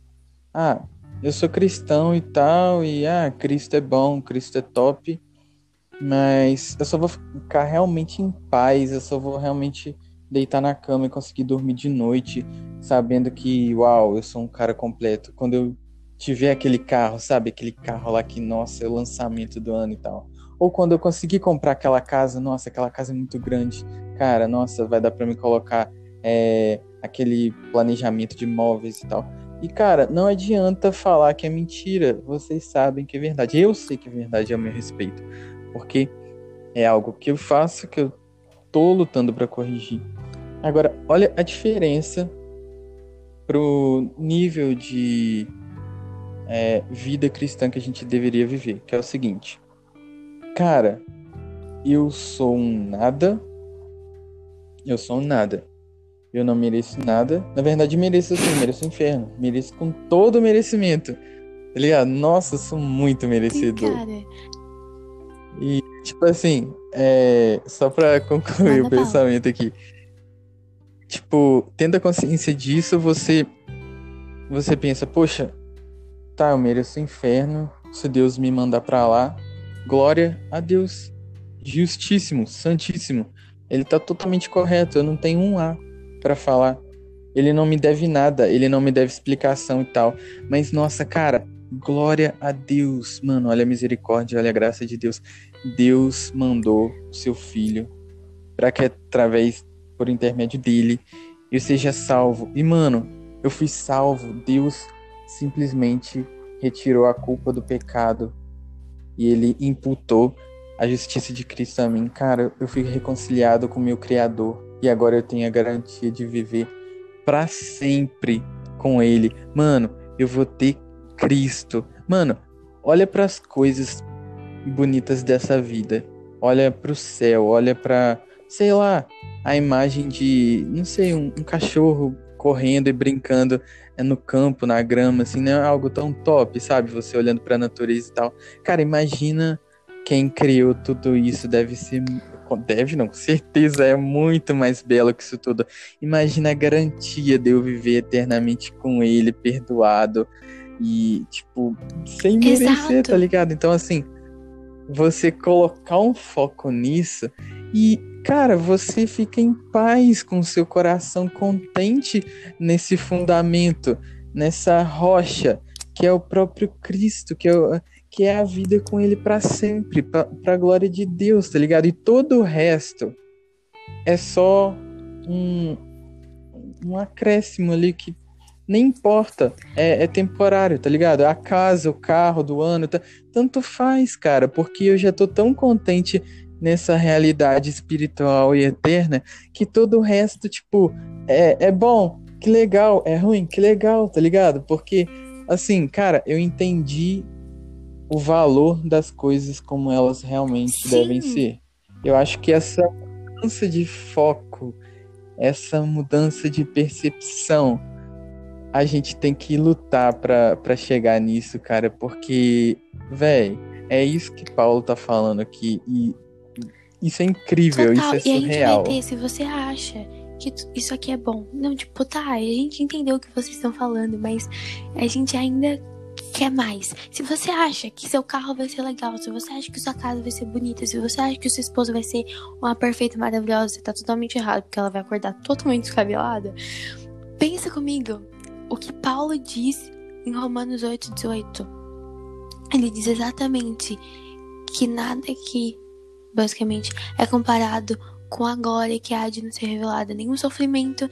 ah, eu sou cristão e tal, e ah, Cristo é bom, Cristo é top, mas eu só vou ficar realmente em paz, eu só vou realmente deitar na cama e conseguir dormir de noite, sabendo que, uau, eu sou um cara completo. Quando eu tiver aquele carro, sabe? Aquele carro lá que, nossa, é o lançamento do ano e tal. Ou quando eu conseguir comprar aquela casa, nossa, aquela casa é muito grande. Cara, nossa, vai dar para me colocar é, aquele planejamento de móveis e tal. E, cara, não adianta falar que é mentira. Vocês sabem que é verdade. Eu sei que é verdade ao meu respeito. Porque é algo que eu faço, que eu tô lutando para corrigir. Agora, olha a diferença pro nível de é, vida cristã que a gente deveria viver, que é o seguinte. Cara, eu sou um nada. Eu sou um nada. Eu não mereço nada. Na verdade, mereço sim, mereço o inferno. Mereço com todo o merecimento. Tá ligado? Nossa, eu sou muito merecedor. Cara. E, tipo assim, é... só pra concluir Manda o pensamento aqui tipo, tendo a consciência disso, você você pensa, poxa, tá, eu mereço o inferno, se Deus me mandar para lá, glória a Deus. Justíssimo, santíssimo. Ele tá totalmente correto, eu não tenho um A para falar. Ele não me deve nada, ele não me deve explicação e tal. Mas nossa, cara, glória a Deus, mano, olha a misericórdia, olha a graça de Deus. Deus mandou o seu filho para que através por intermédio dele, eu seja salvo. E, mano, eu fui salvo. Deus simplesmente retirou a culpa do pecado e ele imputou a justiça de Cristo a mim. Cara, eu fui reconciliado com meu Criador e agora eu tenho a garantia de viver para sempre com Ele. Mano, eu vou ter Cristo. Mano, olha para as coisas bonitas dessa vida. Olha para o céu, olha para, sei lá, a imagem de, não sei, um, um cachorro correndo e brincando é, no campo, na grama, assim, não é algo tão top, sabe? Você olhando para a natureza e tal. Cara, imagina quem criou tudo isso, deve ser. Deve não, com certeza é muito mais belo que isso tudo. Imagina a garantia de eu viver eternamente com ele, perdoado e, tipo, sem merecer, Exato. tá ligado? Então, assim, você colocar um foco nisso e cara, você fica em paz com seu coração contente nesse fundamento, nessa rocha que é o próprio Cristo, que é, o, que é a vida com Ele para sempre, para a glória de Deus, tá ligado? E todo o resto é só um, um acréscimo ali que nem importa, é, é, temporário, tá ligado? A casa, o carro do ano, tá, tanto faz, cara, porque eu já tô tão contente nessa realidade espiritual e eterna que todo o resto, tipo, é, é bom, que legal, é ruim, que legal, tá ligado? Porque, assim, cara, eu entendi o valor das coisas como elas realmente Sim. devem ser. Eu acho que essa mudança de foco, essa mudança de percepção, a gente tem que lutar para chegar nisso, cara, porque, velho, é isso que Paulo tá falando aqui. E isso é incrível, Total. isso é surreal. E a gente vai ter, se você acha que isso aqui é bom. Não, tipo, tá, a gente entendeu o que vocês estão falando, mas a gente ainda quer mais. Se você acha que seu carro vai ser legal, se você acha que sua casa vai ser bonita, se você acha que sua esposa vai ser uma perfeita, maravilhosa, você tá totalmente errado, porque ela vai acordar totalmente descabelada. Pensa comigo o que Paulo diz em Romanos 8, 18. Ele diz exatamente que nada aqui, basicamente, é comparado com a glória que há de não ser revelada. Nenhum sofrimento,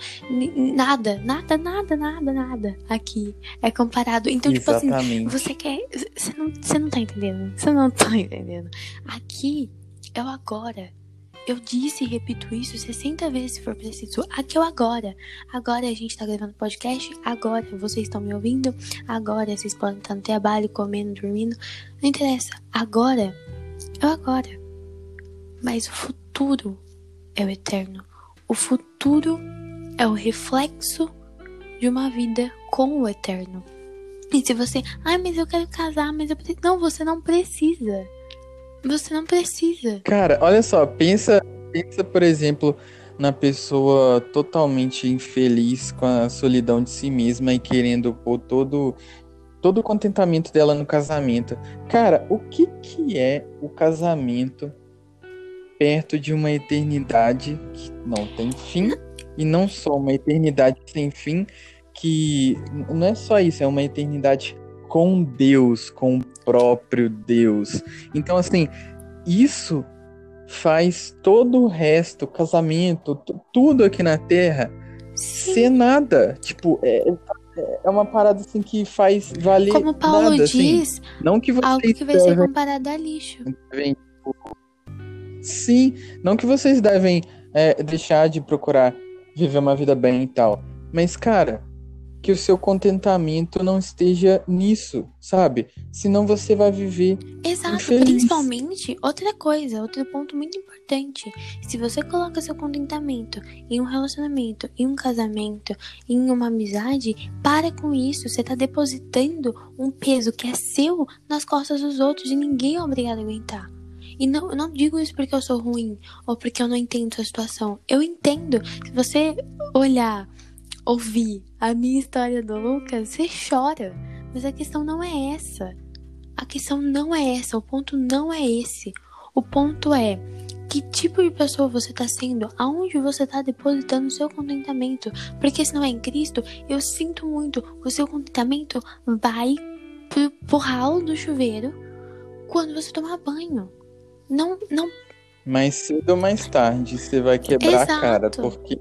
nada, nada, nada, nada, nada aqui é comparado. Então, Exatamente. tipo assim, você quer. Você não, você não tá entendendo. Você não tá entendendo. Aqui é o agora. Eu disse e repito isso 60 vezes se for preciso. Aqui é o agora. Agora a gente tá gravando podcast. Agora vocês estão me ouvindo. Agora vocês podem estar no trabalho, comendo, dormindo. Não interessa. Agora é o agora. Mas o futuro é o eterno. O futuro é o reflexo de uma vida com o eterno. E se você, ai, mas eu quero casar, mas eu preciso. Não, você não precisa. Você não precisa. Cara, olha só, pensa, pensa, por exemplo, na pessoa totalmente infeliz com a solidão de si mesma e querendo pôr todo todo o contentamento dela no casamento. Cara, o que que é o casamento perto de uma eternidade que não tem fim e não só uma eternidade sem fim que não é só isso, é uma eternidade com Deus, com o próprio Deus. Então assim, isso faz todo o resto, casamento, tudo aqui na Terra ser nada. Tipo, é, é uma parada assim que faz valer Como Paulo nada, diz, assim. não que algo que vai ser comparado a lixo. Devem, Sim, não que vocês devem é, deixar de procurar viver uma vida bem e tal, mas cara, que o seu contentamento não esteja nisso, sabe? Senão você vai viver. Exato, infeliz. principalmente, outra coisa, outro ponto muito importante. Se você coloca seu contentamento em um relacionamento, em um casamento, em uma amizade, para com isso. Você tá depositando um peso que é seu nas costas dos outros e ninguém é obrigado a aguentar. E não, eu não digo isso porque eu sou ruim ou porque eu não entendo a situação. Eu entendo. Se você olhar, ouvir a minha história do Lucas, você chora. Mas a questão não é essa. A questão não é essa. O ponto não é esse. O ponto é que tipo de pessoa você está sendo, aonde você está depositando o seu contentamento. Porque se não é em Cristo, eu sinto muito, o seu contentamento vai pro, ralo do chuveiro quando você tomar banho. Não, não. Mais cedo ou mais tarde você vai quebrar Exato. a cara, porque.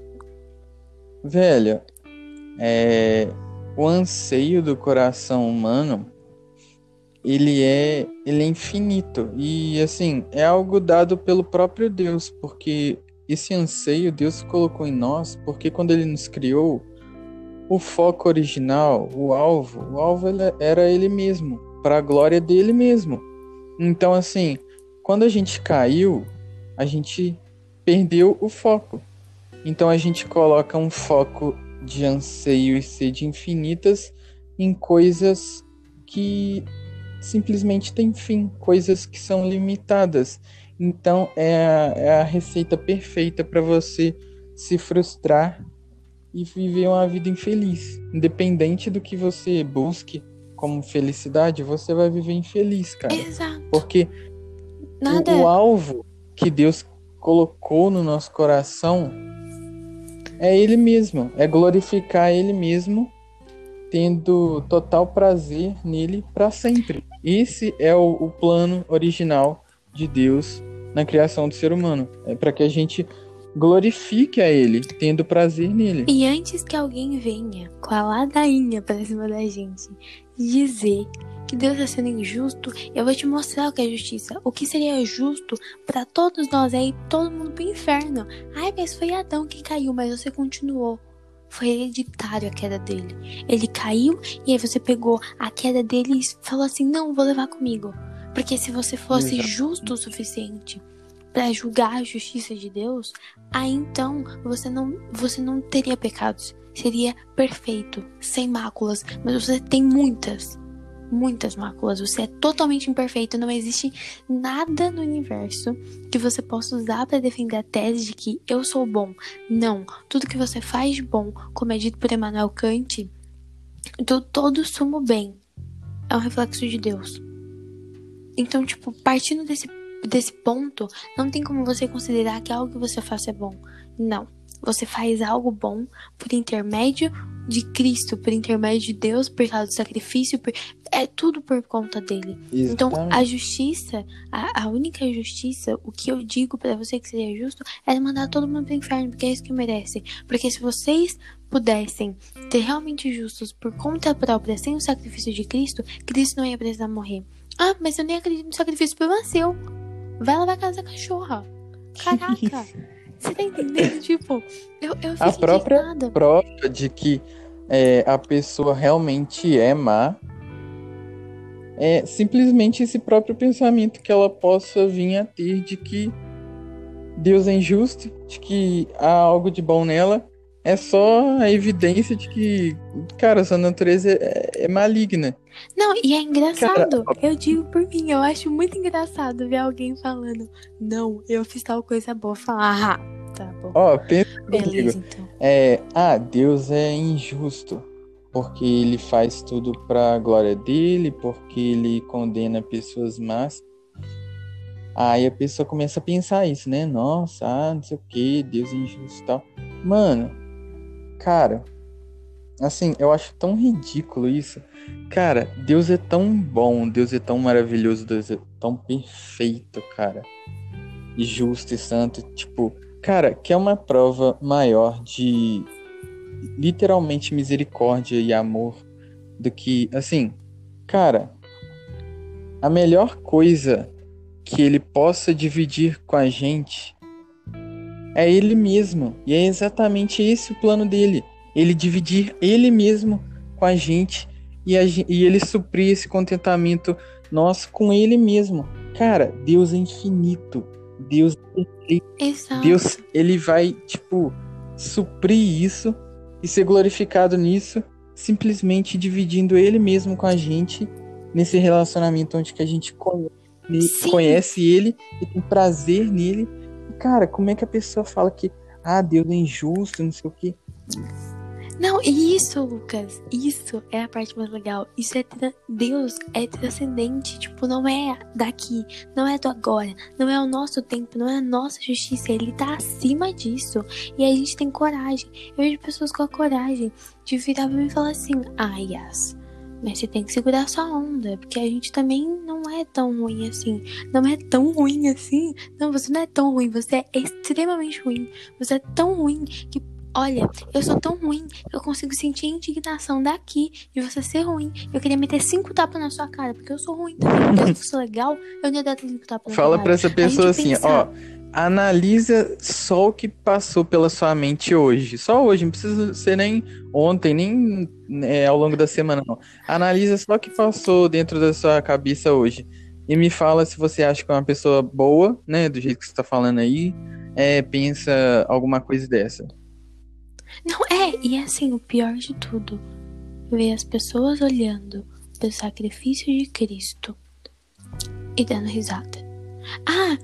Velho, é... o anseio do coração humano ele é ele é infinito e assim é algo dado pelo próprio Deus porque esse anseio Deus colocou em nós porque quando ele nos criou o foco original o alvo o alvo era ele mesmo para a glória dele mesmo então assim quando a gente caiu, a gente perdeu o foco. Então a gente coloca um foco de anseio e sede infinitas em coisas que simplesmente têm fim, coisas que são limitadas. Então é a, é a receita perfeita para você se frustrar e viver uma vida infeliz. Independente do que você busque como felicidade, você vai viver infeliz, cara. Exato. Porque Nada. O, o alvo que Deus colocou no nosso coração é Ele mesmo, é glorificar Ele mesmo, tendo total prazer nele para sempre. Esse é o, o, plano original de Deus na criação do ser humano, é para que a gente glorifique a Ele, tendo prazer nele. E antes que alguém venha com a ladainha para cima da gente dizer que Deus está sendo injusto, eu vou te mostrar o que é justiça. O que seria justo para todos nós é ir todo mundo pro inferno. Ai, mas foi Adão que caiu, mas você continuou. Foi hereditário a queda dele. Ele caiu e aí você pegou a queda dele e falou assim: Não, vou levar comigo. Porque se você fosse Exato. justo o suficiente para julgar a justiça de Deus, aí então você não, você não teria pecados. Seria perfeito, sem máculas, mas você tem muitas muitas máculas. Você é totalmente imperfeito. Não existe nada no universo que você possa usar para defender a tese de que eu sou bom. Não. Tudo que você faz de bom, como é dito por Emmanuel Kant, do todo sumo bem. é um reflexo de Deus. Então, tipo, partindo desse, desse ponto, não tem como você considerar que algo que você faça é bom. Não. Você faz algo bom por intermédio de Cristo, por intermédio de Deus, por causa do sacrifício, por... é tudo por conta dele. Exatamente. Então, a justiça, a, a única justiça, o que eu digo para você que seria justo, é mandar todo mundo pro inferno, porque é isso que merece. Porque se vocês pudessem ter realmente justos por conta própria, sem o sacrifício de Cristo, Cristo não ia precisar morrer. Ah, mas eu nem acredito no sacrifício problema seu. Vai lavar a casa da cachorra. Caraca. Você tá entendendo? tipo, eu, eu A própria indignada. prova de que é, a pessoa realmente é má é simplesmente esse próprio pensamento que ela possa vir a ter de que Deus é injusto, de que há algo de bom nela. É só a evidência de que, cara, sua natureza é, é maligna. Não, e é engraçado. Eu digo por mim, eu acho muito engraçado ver alguém falando, não, eu fiz tal coisa boa. Falar, ah, tá bom. Ó, pensa comigo. Beleza, então. É, ah, Deus é injusto porque ele faz tudo para a glória dele, porque ele condena pessoas más. Aí a pessoa começa a pensar isso, né? Nossa, ah, não sei o que, Deus é injusto e tal. Mano, cara, assim, eu acho tão ridículo isso. Cara, Deus é tão bom, Deus é tão maravilhoso, Deus é tão perfeito, cara. E justo e santo, tipo, cara, que é uma prova maior de literalmente misericórdia e amor do que, assim, cara, a melhor coisa que ele possa dividir com a gente é ele mesmo. E é exatamente esse o plano dele. Ele dividir ele mesmo com a gente e, a, e ele suprir esse contentamento nosso com ele mesmo. Cara, Deus é infinito. Deus é perfeito. Exato. Deus, ele vai, tipo, suprir isso e ser glorificado nisso, simplesmente dividindo ele mesmo com a gente nesse relacionamento onde que a gente conhece, conhece ele e tem prazer nele. Cara, como é que a pessoa fala que, ah, Deus é injusto, não sei o quê? Não, isso, Lucas, isso é a parte mais legal. Isso é Deus é transcendente, tipo, não é daqui, não é do agora, não é o nosso tempo, não é a nossa justiça, ele tá acima disso. E a gente tem coragem. Eu vejo pessoas com a coragem de virar pra mim e falar assim: "Ah, mas você tem que segurar sua onda, porque a gente também não é tão ruim assim. Não é tão ruim assim. Não, você não é tão ruim, você é extremamente ruim. Você é tão ruim que Olha, eu sou tão ruim que eu consigo sentir a indignação daqui de você ser ruim. Eu queria meter cinco tapas na sua cara, porque eu sou ruim também. Porque se eu fosse legal, eu não ia dar cinco tapas na Fala sua pra cara. essa pessoa assim, pensar- ó, analisa só o que passou pela sua mente hoje. Só hoje, não precisa ser nem ontem, nem é, ao longo da semana, não. Analisa só o que passou dentro da sua cabeça hoje. E me fala se você acha que é uma pessoa boa, né? Do jeito que você tá falando aí. É, pensa alguma coisa dessa. Não, é, e é assim, o pior de tudo. Ver as pessoas olhando pelo sacrifício de Cristo e dando risada. Ah,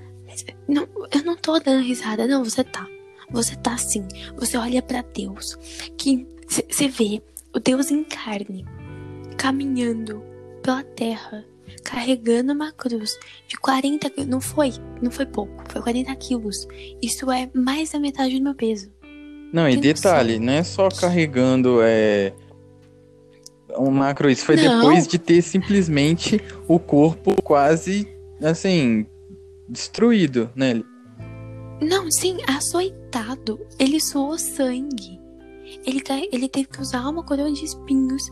mas não, eu não tô dando risada, não, você tá. Você tá sim. Você olha pra Deus, que você vê o Deus em carne, caminhando pela terra, carregando uma cruz de 40 quilos. Não foi, não foi pouco, foi 40 quilos. Isso é mais da metade do meu peso. Não, e detalhe, não é só carregando é, uma cruz, foi Não. depois de ter simplesmente o corpo quase, assim, destruído, né? Não, sim, açoitado. Ele suou sangue. Ele, ca- ele teve que usar uma coroa de espinhos,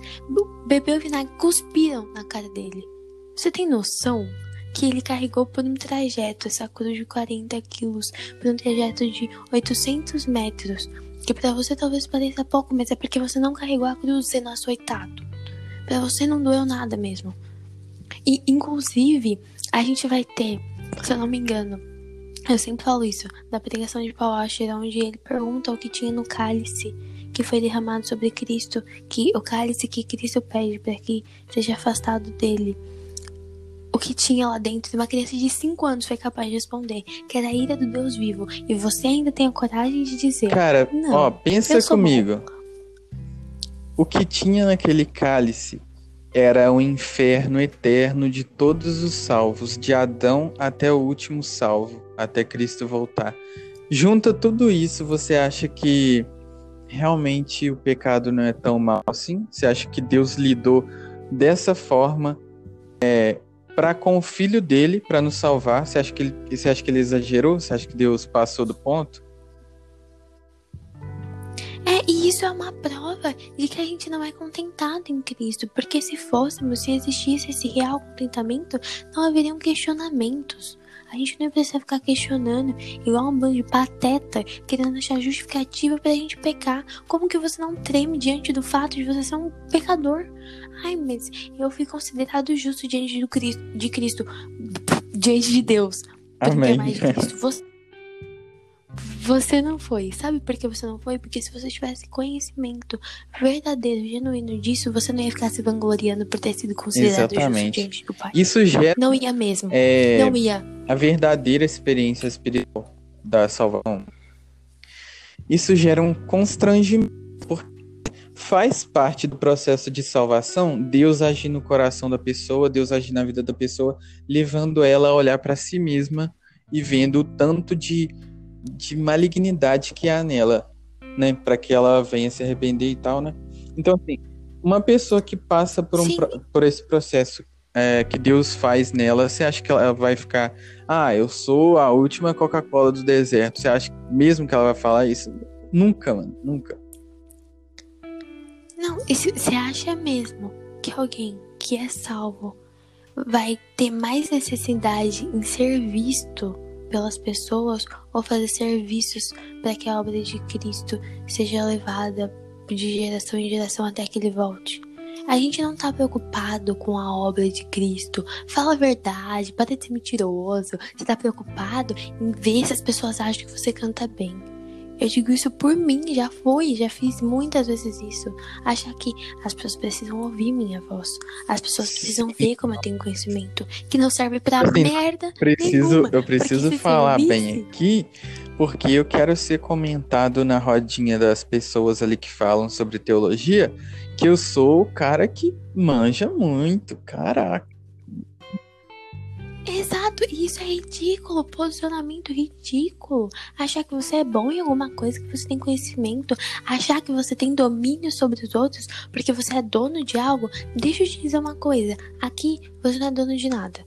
bebeu vinagre, cuspiram na cara dele. Você tem noção que ele carregou por um trajeto essa cruz de 40 quilos, por um trajeto de 800 metros? Que pra você talvez pareça pouco, mas é porque você não carregou a cruz sendo açoitado. Pra você não doeu nada mesmo. E, inclusive, a gente vai ter, se eu não me engano, eu sempre falo isso, da pregação de Paulo Washer, onde ele pergunta o que tinha no cálice que foi derramado sobre Cristo, que o cálice que Cristo pede para que seja afastado dele. O que tinha lá dentro, uma criança de 5 anos foi capaz de responder, que era a ira do Deus vivo. E você ainda tem a coragem de dizer: Cara, ó, pensa comigo. O que tinha naquele cálice era o inferno eterno de todos os salvos, de Adão até o último salvo, até Cristo voltar. Junta tudo isso, você acha que realmente o pecado não é tão mal assim? Você acha que Deus lidou dessa forma é, para com o filho dele para nos salvar? Você acha que ele, você acha que ele exagerou? Você acha que Deus passou do ponto? É, e isso é uma prova de que a gente não é contentado em Cristo, porque se fôssemos, se existisse esse real contentamento, não haveriam questionamentos. A gente não precisa ficar questionando, igual um bando de pateta, querendo achar justificativa pra gente pecar. Como que você não treme diante do fato de você ser um pecador? Ai, mas eu fui considerado justo diante do Cristo, de Cristo, diante de Deus. Amém. Mais de Cristo. Você, você não foi. Sabe por que você não foi? Porque se você tivesse conhecimento verdadeiro, genuíno disso, você não ia ficar se vangloriando por ter sido considerado Exatamente. justo diante do Pai. Isso gera Não ia mesmo. é, Não ia. a verdadeira experiência espiritual da salvação. Isso gera um constrangimento, porque faz parte do processo de salvação Deus agir no coração da pessoa, Deus agir na vida da pessoa, levando ela a olhar para si mesma e vendo o tanto de, de malignidade que há nela, né, para que ela venha se arrepender e tal, né? Então, assim, uma pessoa que passa por, um, pro- por esse processo é, que Deus faz nela, você acha que ela vai ficar, ah, eu sou a última Coca-Cola do deserto? Você acha mesmo que ela vai falar isso? Nunca, mano, nunca. Não, se- você acha mesmo que alguém que é salvo vai ter mais necessidade em ser visto pelas pessoas ou fazer serviços para que a obra de Cristo seja levada de geração em geração até que ele volte? A gente não tá preocupado com a obra de Cristo. Fala a verdade, para de ser mentiroso. Você tá preocupado em ver se as pessoas acham que você canta bem. Eu digo isso por mim, já fui, já fiz muitas vezes isso. Achar que as pessoas precisam ouvir minha voz. As pessoas precisam ver como eu tenho conhecimento. Que não serve pra Assim, merda. Preciso, nenhuma, eu preciso falar bem aqui, porque eu quero ser comentado na rodinha das pessoas ali que falam sobre teologia, que eu sou o cara que manja muito, caraca. Exato, isso é ridículo, posicionamento ridículo. Achar que você é bom em alguma coisa, que você tem conhecimento, achar que você tem domínio sobre os outros porque você é dono de algo. Deixa eu te dizer uma coisa: aqui você não é dono de nada.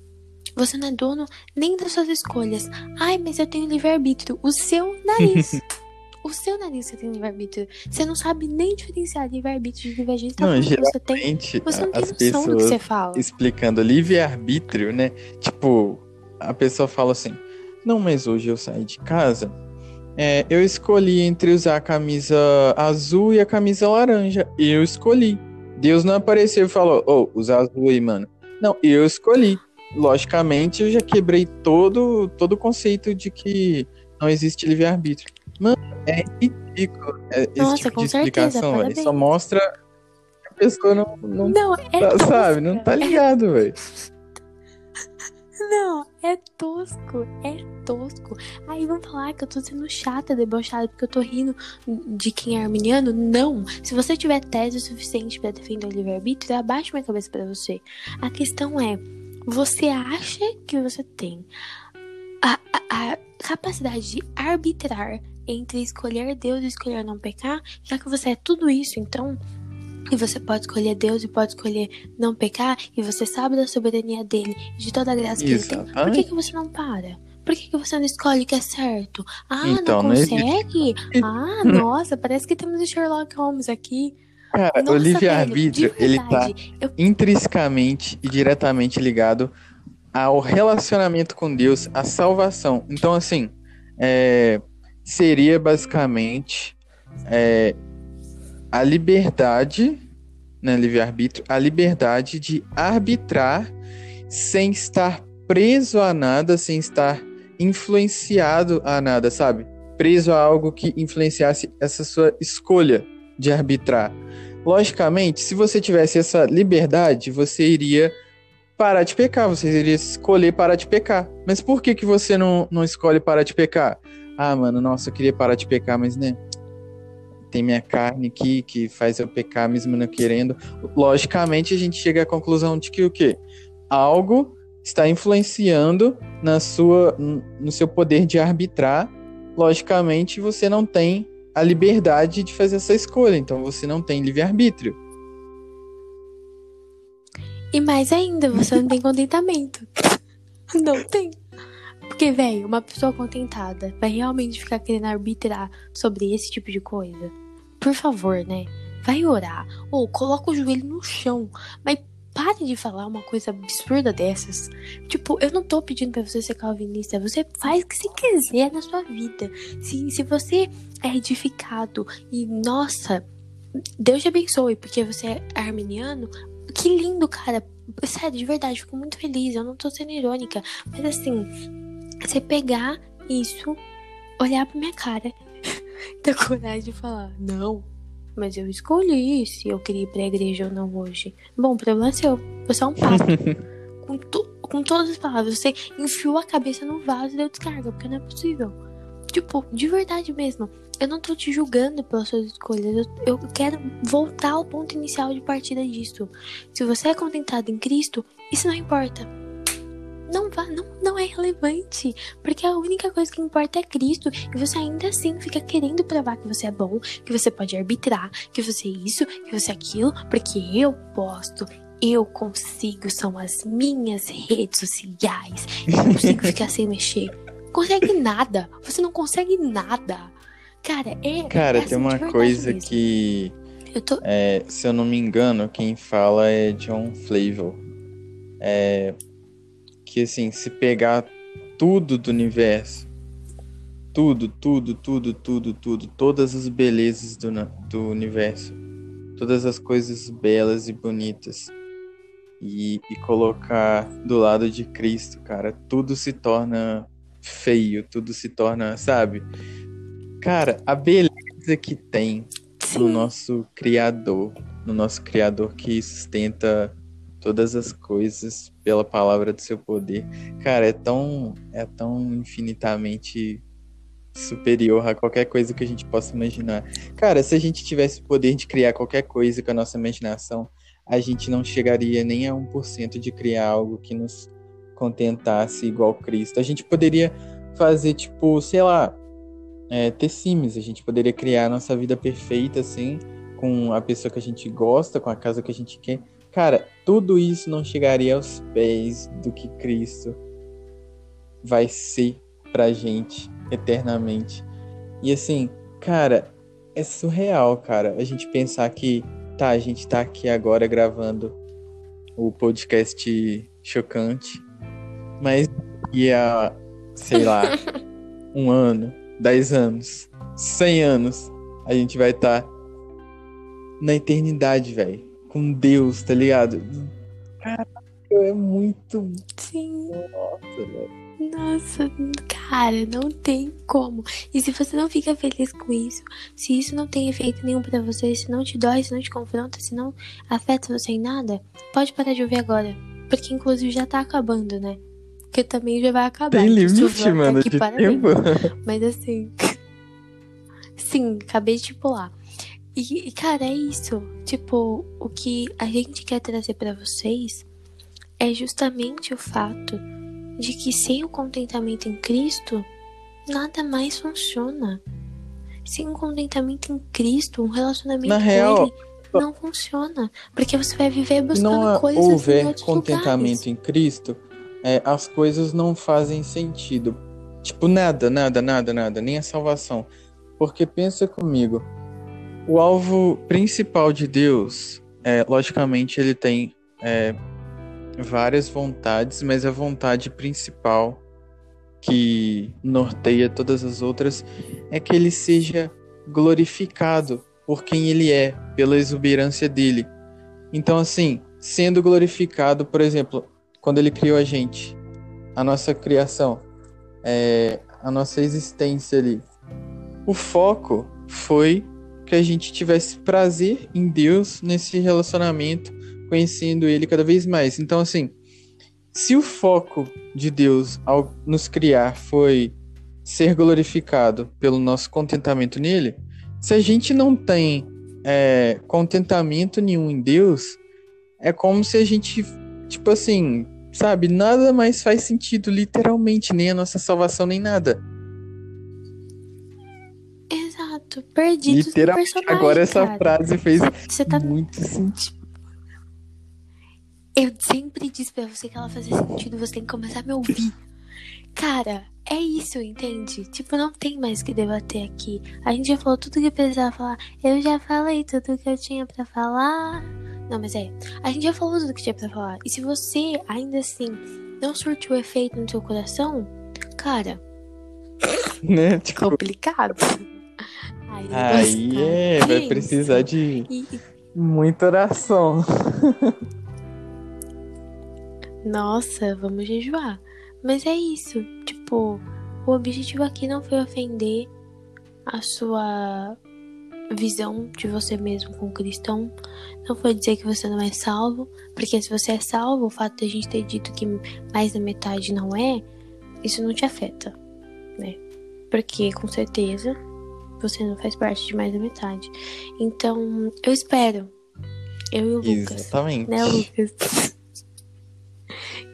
Você não é dono nem das suas escolhas. Ai, mas eu tenho livre-arbítrio. O seu nariz. o seu nariz você tem livre-arbítrio. Você não sabe nem diferenciar livre-arbítrio de livre-agência. Tá Não, que você tem. geralmente Você não tem as noção do que pessoas você fala. explicando livre-arbítrio, né? Tipo, a pessoa fala assim: Não, mas hoje eu saí de casa, é, eu escolhi entre usar a camisa azul e a camisa laranja. Eu escolhi. Deus não apareceu e falou: Ô, usa azul aí, mano. Não, eu escolhi. Logicamente, eu já quebrei todo, todo o conceito de que não existe livre-arbítrio. Mano, é ridículo é, esse Nossa, tipo com de certeza, explicação, velho. Só mostra que a pessoa não, não Não, é tá, tosca. sabe, não tá ligado, velho. Não, é tosco, é tosco. Aí vão falar que eu tô sendo chata, debochada, porque eu tô rindo de quem é arminiano? Não. Se você tiver tese o suficiente pra defender o livre-arbítrio, abaixa minha cabeça pra você. A questão é, você acha que você tem a, a- a capacidade de arbitrar entre escolher Deus e escolher não pecar? Já que você é tudo isso, então e você pode escolher Deus e pode escolher não pecar, e você sabe da soberania dele, de toda a graça que ele tem. Por que, Exatamente. que você não para? Por que, que você não escolhe o que é certo? Ah, Então, não consegue? Ah, nossa, parece que temos o Sherlock Holmes aqui. Cara, Nossa, o livre-arbítrio, ele tá eu- intrinsecamente e diretamente ligado ao relacionamento com Deus, à salvação. Então, assim, é, seria basicamente é, a liberdade, né, livre-arbítrio, a liberdade de arbitrar sem estar preso a nada, sem estar influenciado a nada, sabe? Preso a algo que influenciasse essa sua escolha de arbitrar. Logicamente, se você tivesse essa liberdade, você iria parar de pecar, você iria escolher parar de pecar. Mas por que, que você não, não escolhe parar de pecar? Ah, mano, nossa, eu queria parar de pecar, mas né? tem minha carne aqui que faz eu pecar mesmo não querendo. Logicamente, a gente chega à conclusão de que o quê? Algo está influenciando na sua, no seu poder de arbitrar. Logicamente, você não tem a liberdade de fazer essa escolha, então você não tem livre-arbítrio. E mais ainda, você não tem contentamento. Não tem. Porque, velho, uma pessoa contentada vai realmente ficar querendo arbitrar sobre esse tipo de coisa? Por favor, né? Vai orar. Ou coloca o joelho no chão. Mas pare de falar uma coisa absurda dessas. Tipo, eu não tô pedindo pra você ser calvinista. Você faz o que você quiser na sua vida. Se, se você é edificado e, nossa, Deus te abençoe porque você é arminiano. Que lindo, cara. Sério, de verdade, fico muito feliz. Eu não tô sendo irônica. Mas assim, você pegar isso, olhar pra minha cara, ter coragem de falar, não, mas eu escolhi se eu queria ir pra igreja ou não hoje. Bom, o problema é seu. Você é um papo. com, com todas as palavras. Você enfiou a cabeça no vaso e deu descarga, porque não é possível. Tipo, de verdade mesmo. Eu não tô te julgando pelas suas escolhas. Eu, eu quero voltar ao ponto inicial de partida disso. Se você é contentado em Cristo, isso não importa não, vá, não, não é relevante. Porque a única coisa que importa é Cristo. E você ainda assim fica querendo provar que você é bom, que você pode arbitrar, que você é isso, que você é aquilo, porque eu posto. Eu consigo, são as minhas redes sociais. Eu consigo ficar sem mexer. Consegue nada. Você não consegue nada. Cara, é. Cara, é tem uma coisa mesmo. que. Eu tô... É, se eu não me engano, quem fala é John Flavor. É, que assim, se pegar tudo do universo, tudo, tudo, tudo, tudo, tudo, todas as belezas do, do universo, todas as coisas belas e bonitas, e, e colocar do lado de Cristo, cara, tudo se torna feio, tudo se torna, sabe? Cara, a beleza que tem no nosso Criador, no nosso Criador que sustenta todas as coisas pela palavra do seu poder. Cara, é tão é tão infinitamente superior a qualquer coisa que a gente possa imaginar. Cara, se a gente tivesse o poder de criar qualquer coisa com a nossa imaginação, a gente não chegaria nem a 1% de criar algo que nos contentasse igual Cristo. A gente poderia fazer, tipo, sei lá, é, ter sims, a gente poderia criar a nossa vida perfeita, assim, com a pessoa que a gente gosta, com a casa que a gente quer, Cara, tudo isso não chegaria aos pés do que Cristo vai ser pra gente eternamente. E assim, cara, é surreal, cara, a gente pensar que, tá, a gente tá aqui agora gravando o podcast chocante, mas ia, sei lá, um ano, dez anos, cem anos, a gente vai estar tá na eternidade, velho com Deus, tá ligado? Caraca, é muito. Sim. Nossa, velho. Nossa, cara, não tem como. E se você não fica feliz com isso, se isso não tem efeito nenhum para você, se não te dói, se não te confronta, se não afeta você em nada, pode parar de ouvir agora. Porque inclusive já tá acabando, né? Porque também já vai acabar. Tem limite, mano, de tempo. Mas assim. Sim, acabei de pular. E, cara, é isso. Tipo, o que a gente quer trazer para vocês é justamente o fato de que sem o contentamento em Cristo, nada mais funciona. Sem o contentamento em Cristo, um relacionamento Na com real, Ele não funciona. Porque você vai viver buscando não coisas houver em outros contentamento lugares. em Cristo, é, as coisas não fazem sentido. Tipo, nada, nada, nada, nada, nem a salvação. Porque pensa comigo, o alvo principal de Deus, é, logicamente, ele tem é, várias vontades, mas a vontade principal que norteia todas as outras é que ele seja glorificado por quem ele é, pela exuberância dele. Então, assim, sendo glorificado, por exemplo, quando ele criou a gente, a nossa criação, é, a nossa existência ali, o foco foi que a gente tivesse prazer em Deus nesse relacionamento, conhecendo Ele cada vez mais. Então, assim, se o foco de Deus ao nos criar foi ser glorificado pelo nosso contentamento nele, se a gente não tem é, contentamento nenhum em Deus, é como se a gente, tipo assim, sabe, nada mais faz sentido, literalmente, nem a nossa salvação, nem nada. Exato, perdido Literalmente, agora essa cara. frase fez Você tá muito sentido. Eu sempre disse pra você que ela fazia sentido, você tem que começar a me ouvir. Cara, é isso, entende? Tipo, não tem mais o que debater aqui. A gente já falou tudo que precisava falar. Eu já falei tudo que eu tinha pra falar. Não, mas é. A gente já falou tudo que tinha pra falar. E se você, ainda assim, não surtiu efeito no seu coração, cara, Né? Tipo, complicado. Aí, é, vai precisar de e- muita oração. Nossa, vamos jejuar. Mas é isso. Tipo, o objetivo aqui não foi ofender a sua visão de você mesmo como cristão. Não foi dizer que você não é salvo. Porque se você é salvo, o fato de a gente ter dito que mais da metade não é, isso não te afeta, né? Porque com certeza você não faz parte de mais da metade. Então, eu espero. Eu e o Lucas Exatamente. né, Lucas?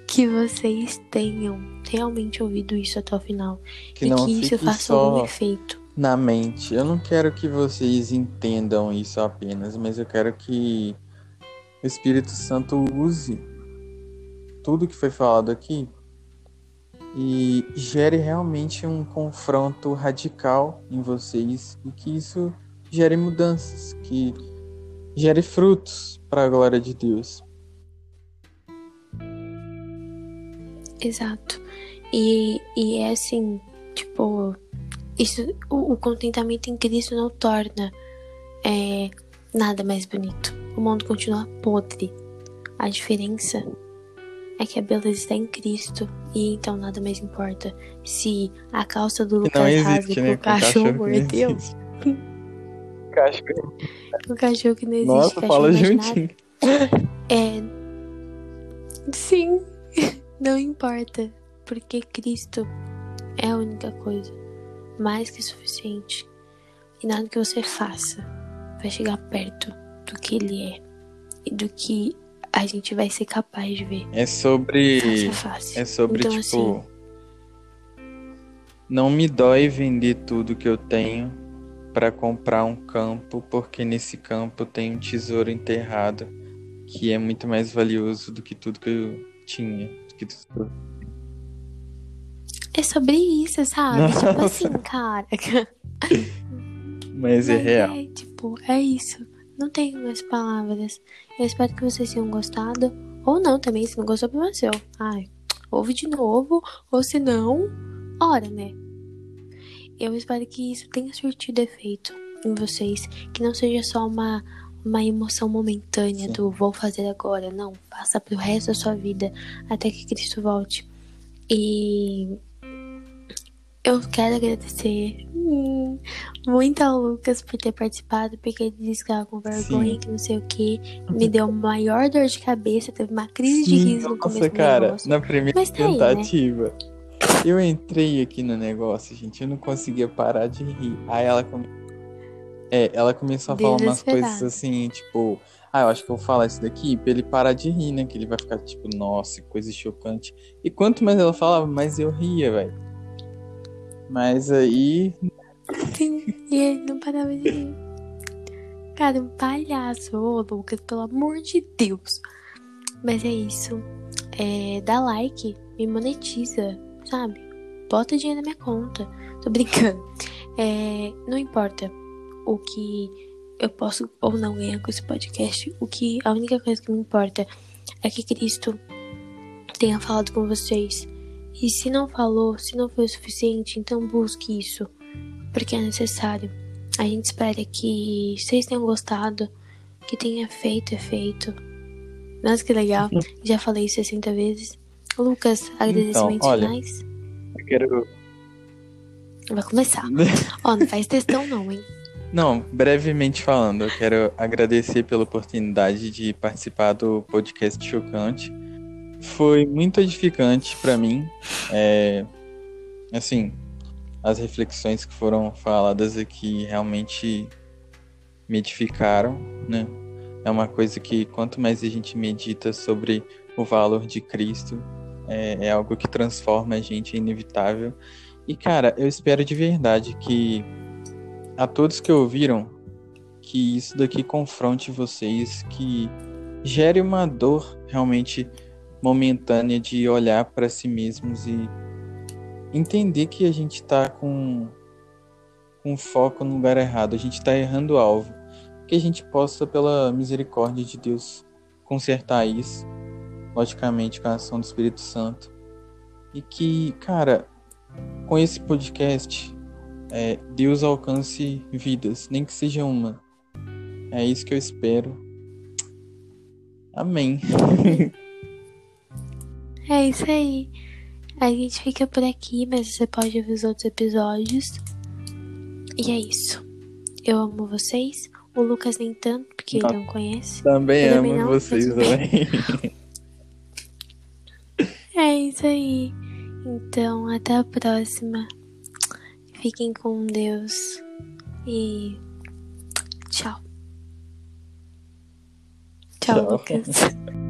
que vocês tenham realmente ouvido isso até o final. Que e não que isso faça algum efeito. na mente. Eu não quero que vocês entendam isso apenas, mas eu quero que o Espírito Santo use tudo que foi falado aqui e gere realmente um confronto radical em vocês e que isso gere mudanças, que gere frutos para a glória de Deus. Exato. E, e é assim, tipo, isso, o, o contentamento em Cristo não torna é, nada mais bonito. O mundo continua podre. A diferença é que a beleza está em Cristo e então nada mais importa. Se a calça do Lucas não rasga existe, né? pro Com cachorro mordeu. Cachorro. o cachorro que não existe, Nossa, cachorro fala juntinho. É. Sim, não importa. Porque Cristo é a única coisa. Mais que suficiente. E nada que você faça vai chegar perto do que Ele é. E do que a gente vai ser capaz de ver É sobre a face. É sobre, Então, tipo. assim- Não me dói vender tudo que eu tenho para comprar um campo, porque nesse campo tem um tesouro enterrado que é muito mais valioso do que tudo que eu tinha. que tudo- É sobre isso, sabe? Tipo Nossa. assim, cara. Mas é Mas real. É, tipo, é isso. Não tenho mais palavras. Eu espero que vocês tenham gostado. Ou não também, se não gostou, problema. Ai, ouve de novo. Ou se não, ora, né? Eu espero que isso tenha surtido efeito em vocês. Que não seja só uma, uma emoção momentânea Sim. do vou fazer agora. Não, passa pro resto da sua vida até que Cristo volte. E eu quero agradecer hum, muito ao Lucas por ter participado, porque ele disse que estava com vergonha, Sim. que não sei o que. Me deu maior dor de cabeça, teve uma crise de Sim, riso no começo nossa, cara, na primeira Mas tá aí, né? tentativa, eu entrei aqui no negócio, gente, eu não conseguia parar de rir. Aí ela come... É, ela começou a falar umas coisas assim, tipo, ah, eu acho que eu vou falar isso daqui pra ele parar de rir, né? Que ele vai ficar tipo, nossa, coisa chocante. E quanto mais ela falava, mais eu ria, velho. Mas aí, e ele não parava de. Cara, um palhaço, ô Lucas, pelo amor de Deus. Mas é isso. É, dá like, me monetiza, sabe? Bota dinheiro na minha conta. Tô brincando. É, não importa o que eu posso ou não ganhar com esse podcast. O que a única coisa que me importa é que Cristo tenha falado com vocês. E se não falou, se não foi o suficiente, então busque isso porque é necessário. A gente espera que vocês tenham gostado, que tenha feito efeito. Nossa, que legal. Já falei 60 vezes. Lucas, agradecimentos olha. finais. eu quero. Vai começar. Ó, não faz textão não, hein? Não, brevemente falando, eu quero agradecer pela oportunidade de participar do podcast Chocante. Foi muito edificante pra mim. É, assim, as reflexões que foram faladas aqui realmente me edificaram, né? É uma coisa que quanto mais a gente medita sobre o valor de Cristo, é, é algo que transforma a gente, é inevitável. E cara, eu espero de verdade que a todos que ouviram, que isso daqui confronte vocês, que gere uma dor realmente momentânea de olhar para si mesmos e entender que a gente está com, com foco no lugar errado, a gente está errando o alvo. Que a gente possa, pela misericórdia de Deus, consertar isso, logicamente com a ação do Espírito Santo. E que, cara, com esse podcast, é, Deus alcance vidas, nem que seja uma. É isso que eu espero. Amém. é isso aí. A gente fica por aqui, mas você pode ouvir os outros episódios. E é isso. Eu amo vocês. O Lucas nem tanto, porque não, ele não conhece. Também eu amo não, vocês também. é isso aí. Então, até a próxima. Fiquem com Deus. E tchau. Tchau, tchau. Lucas.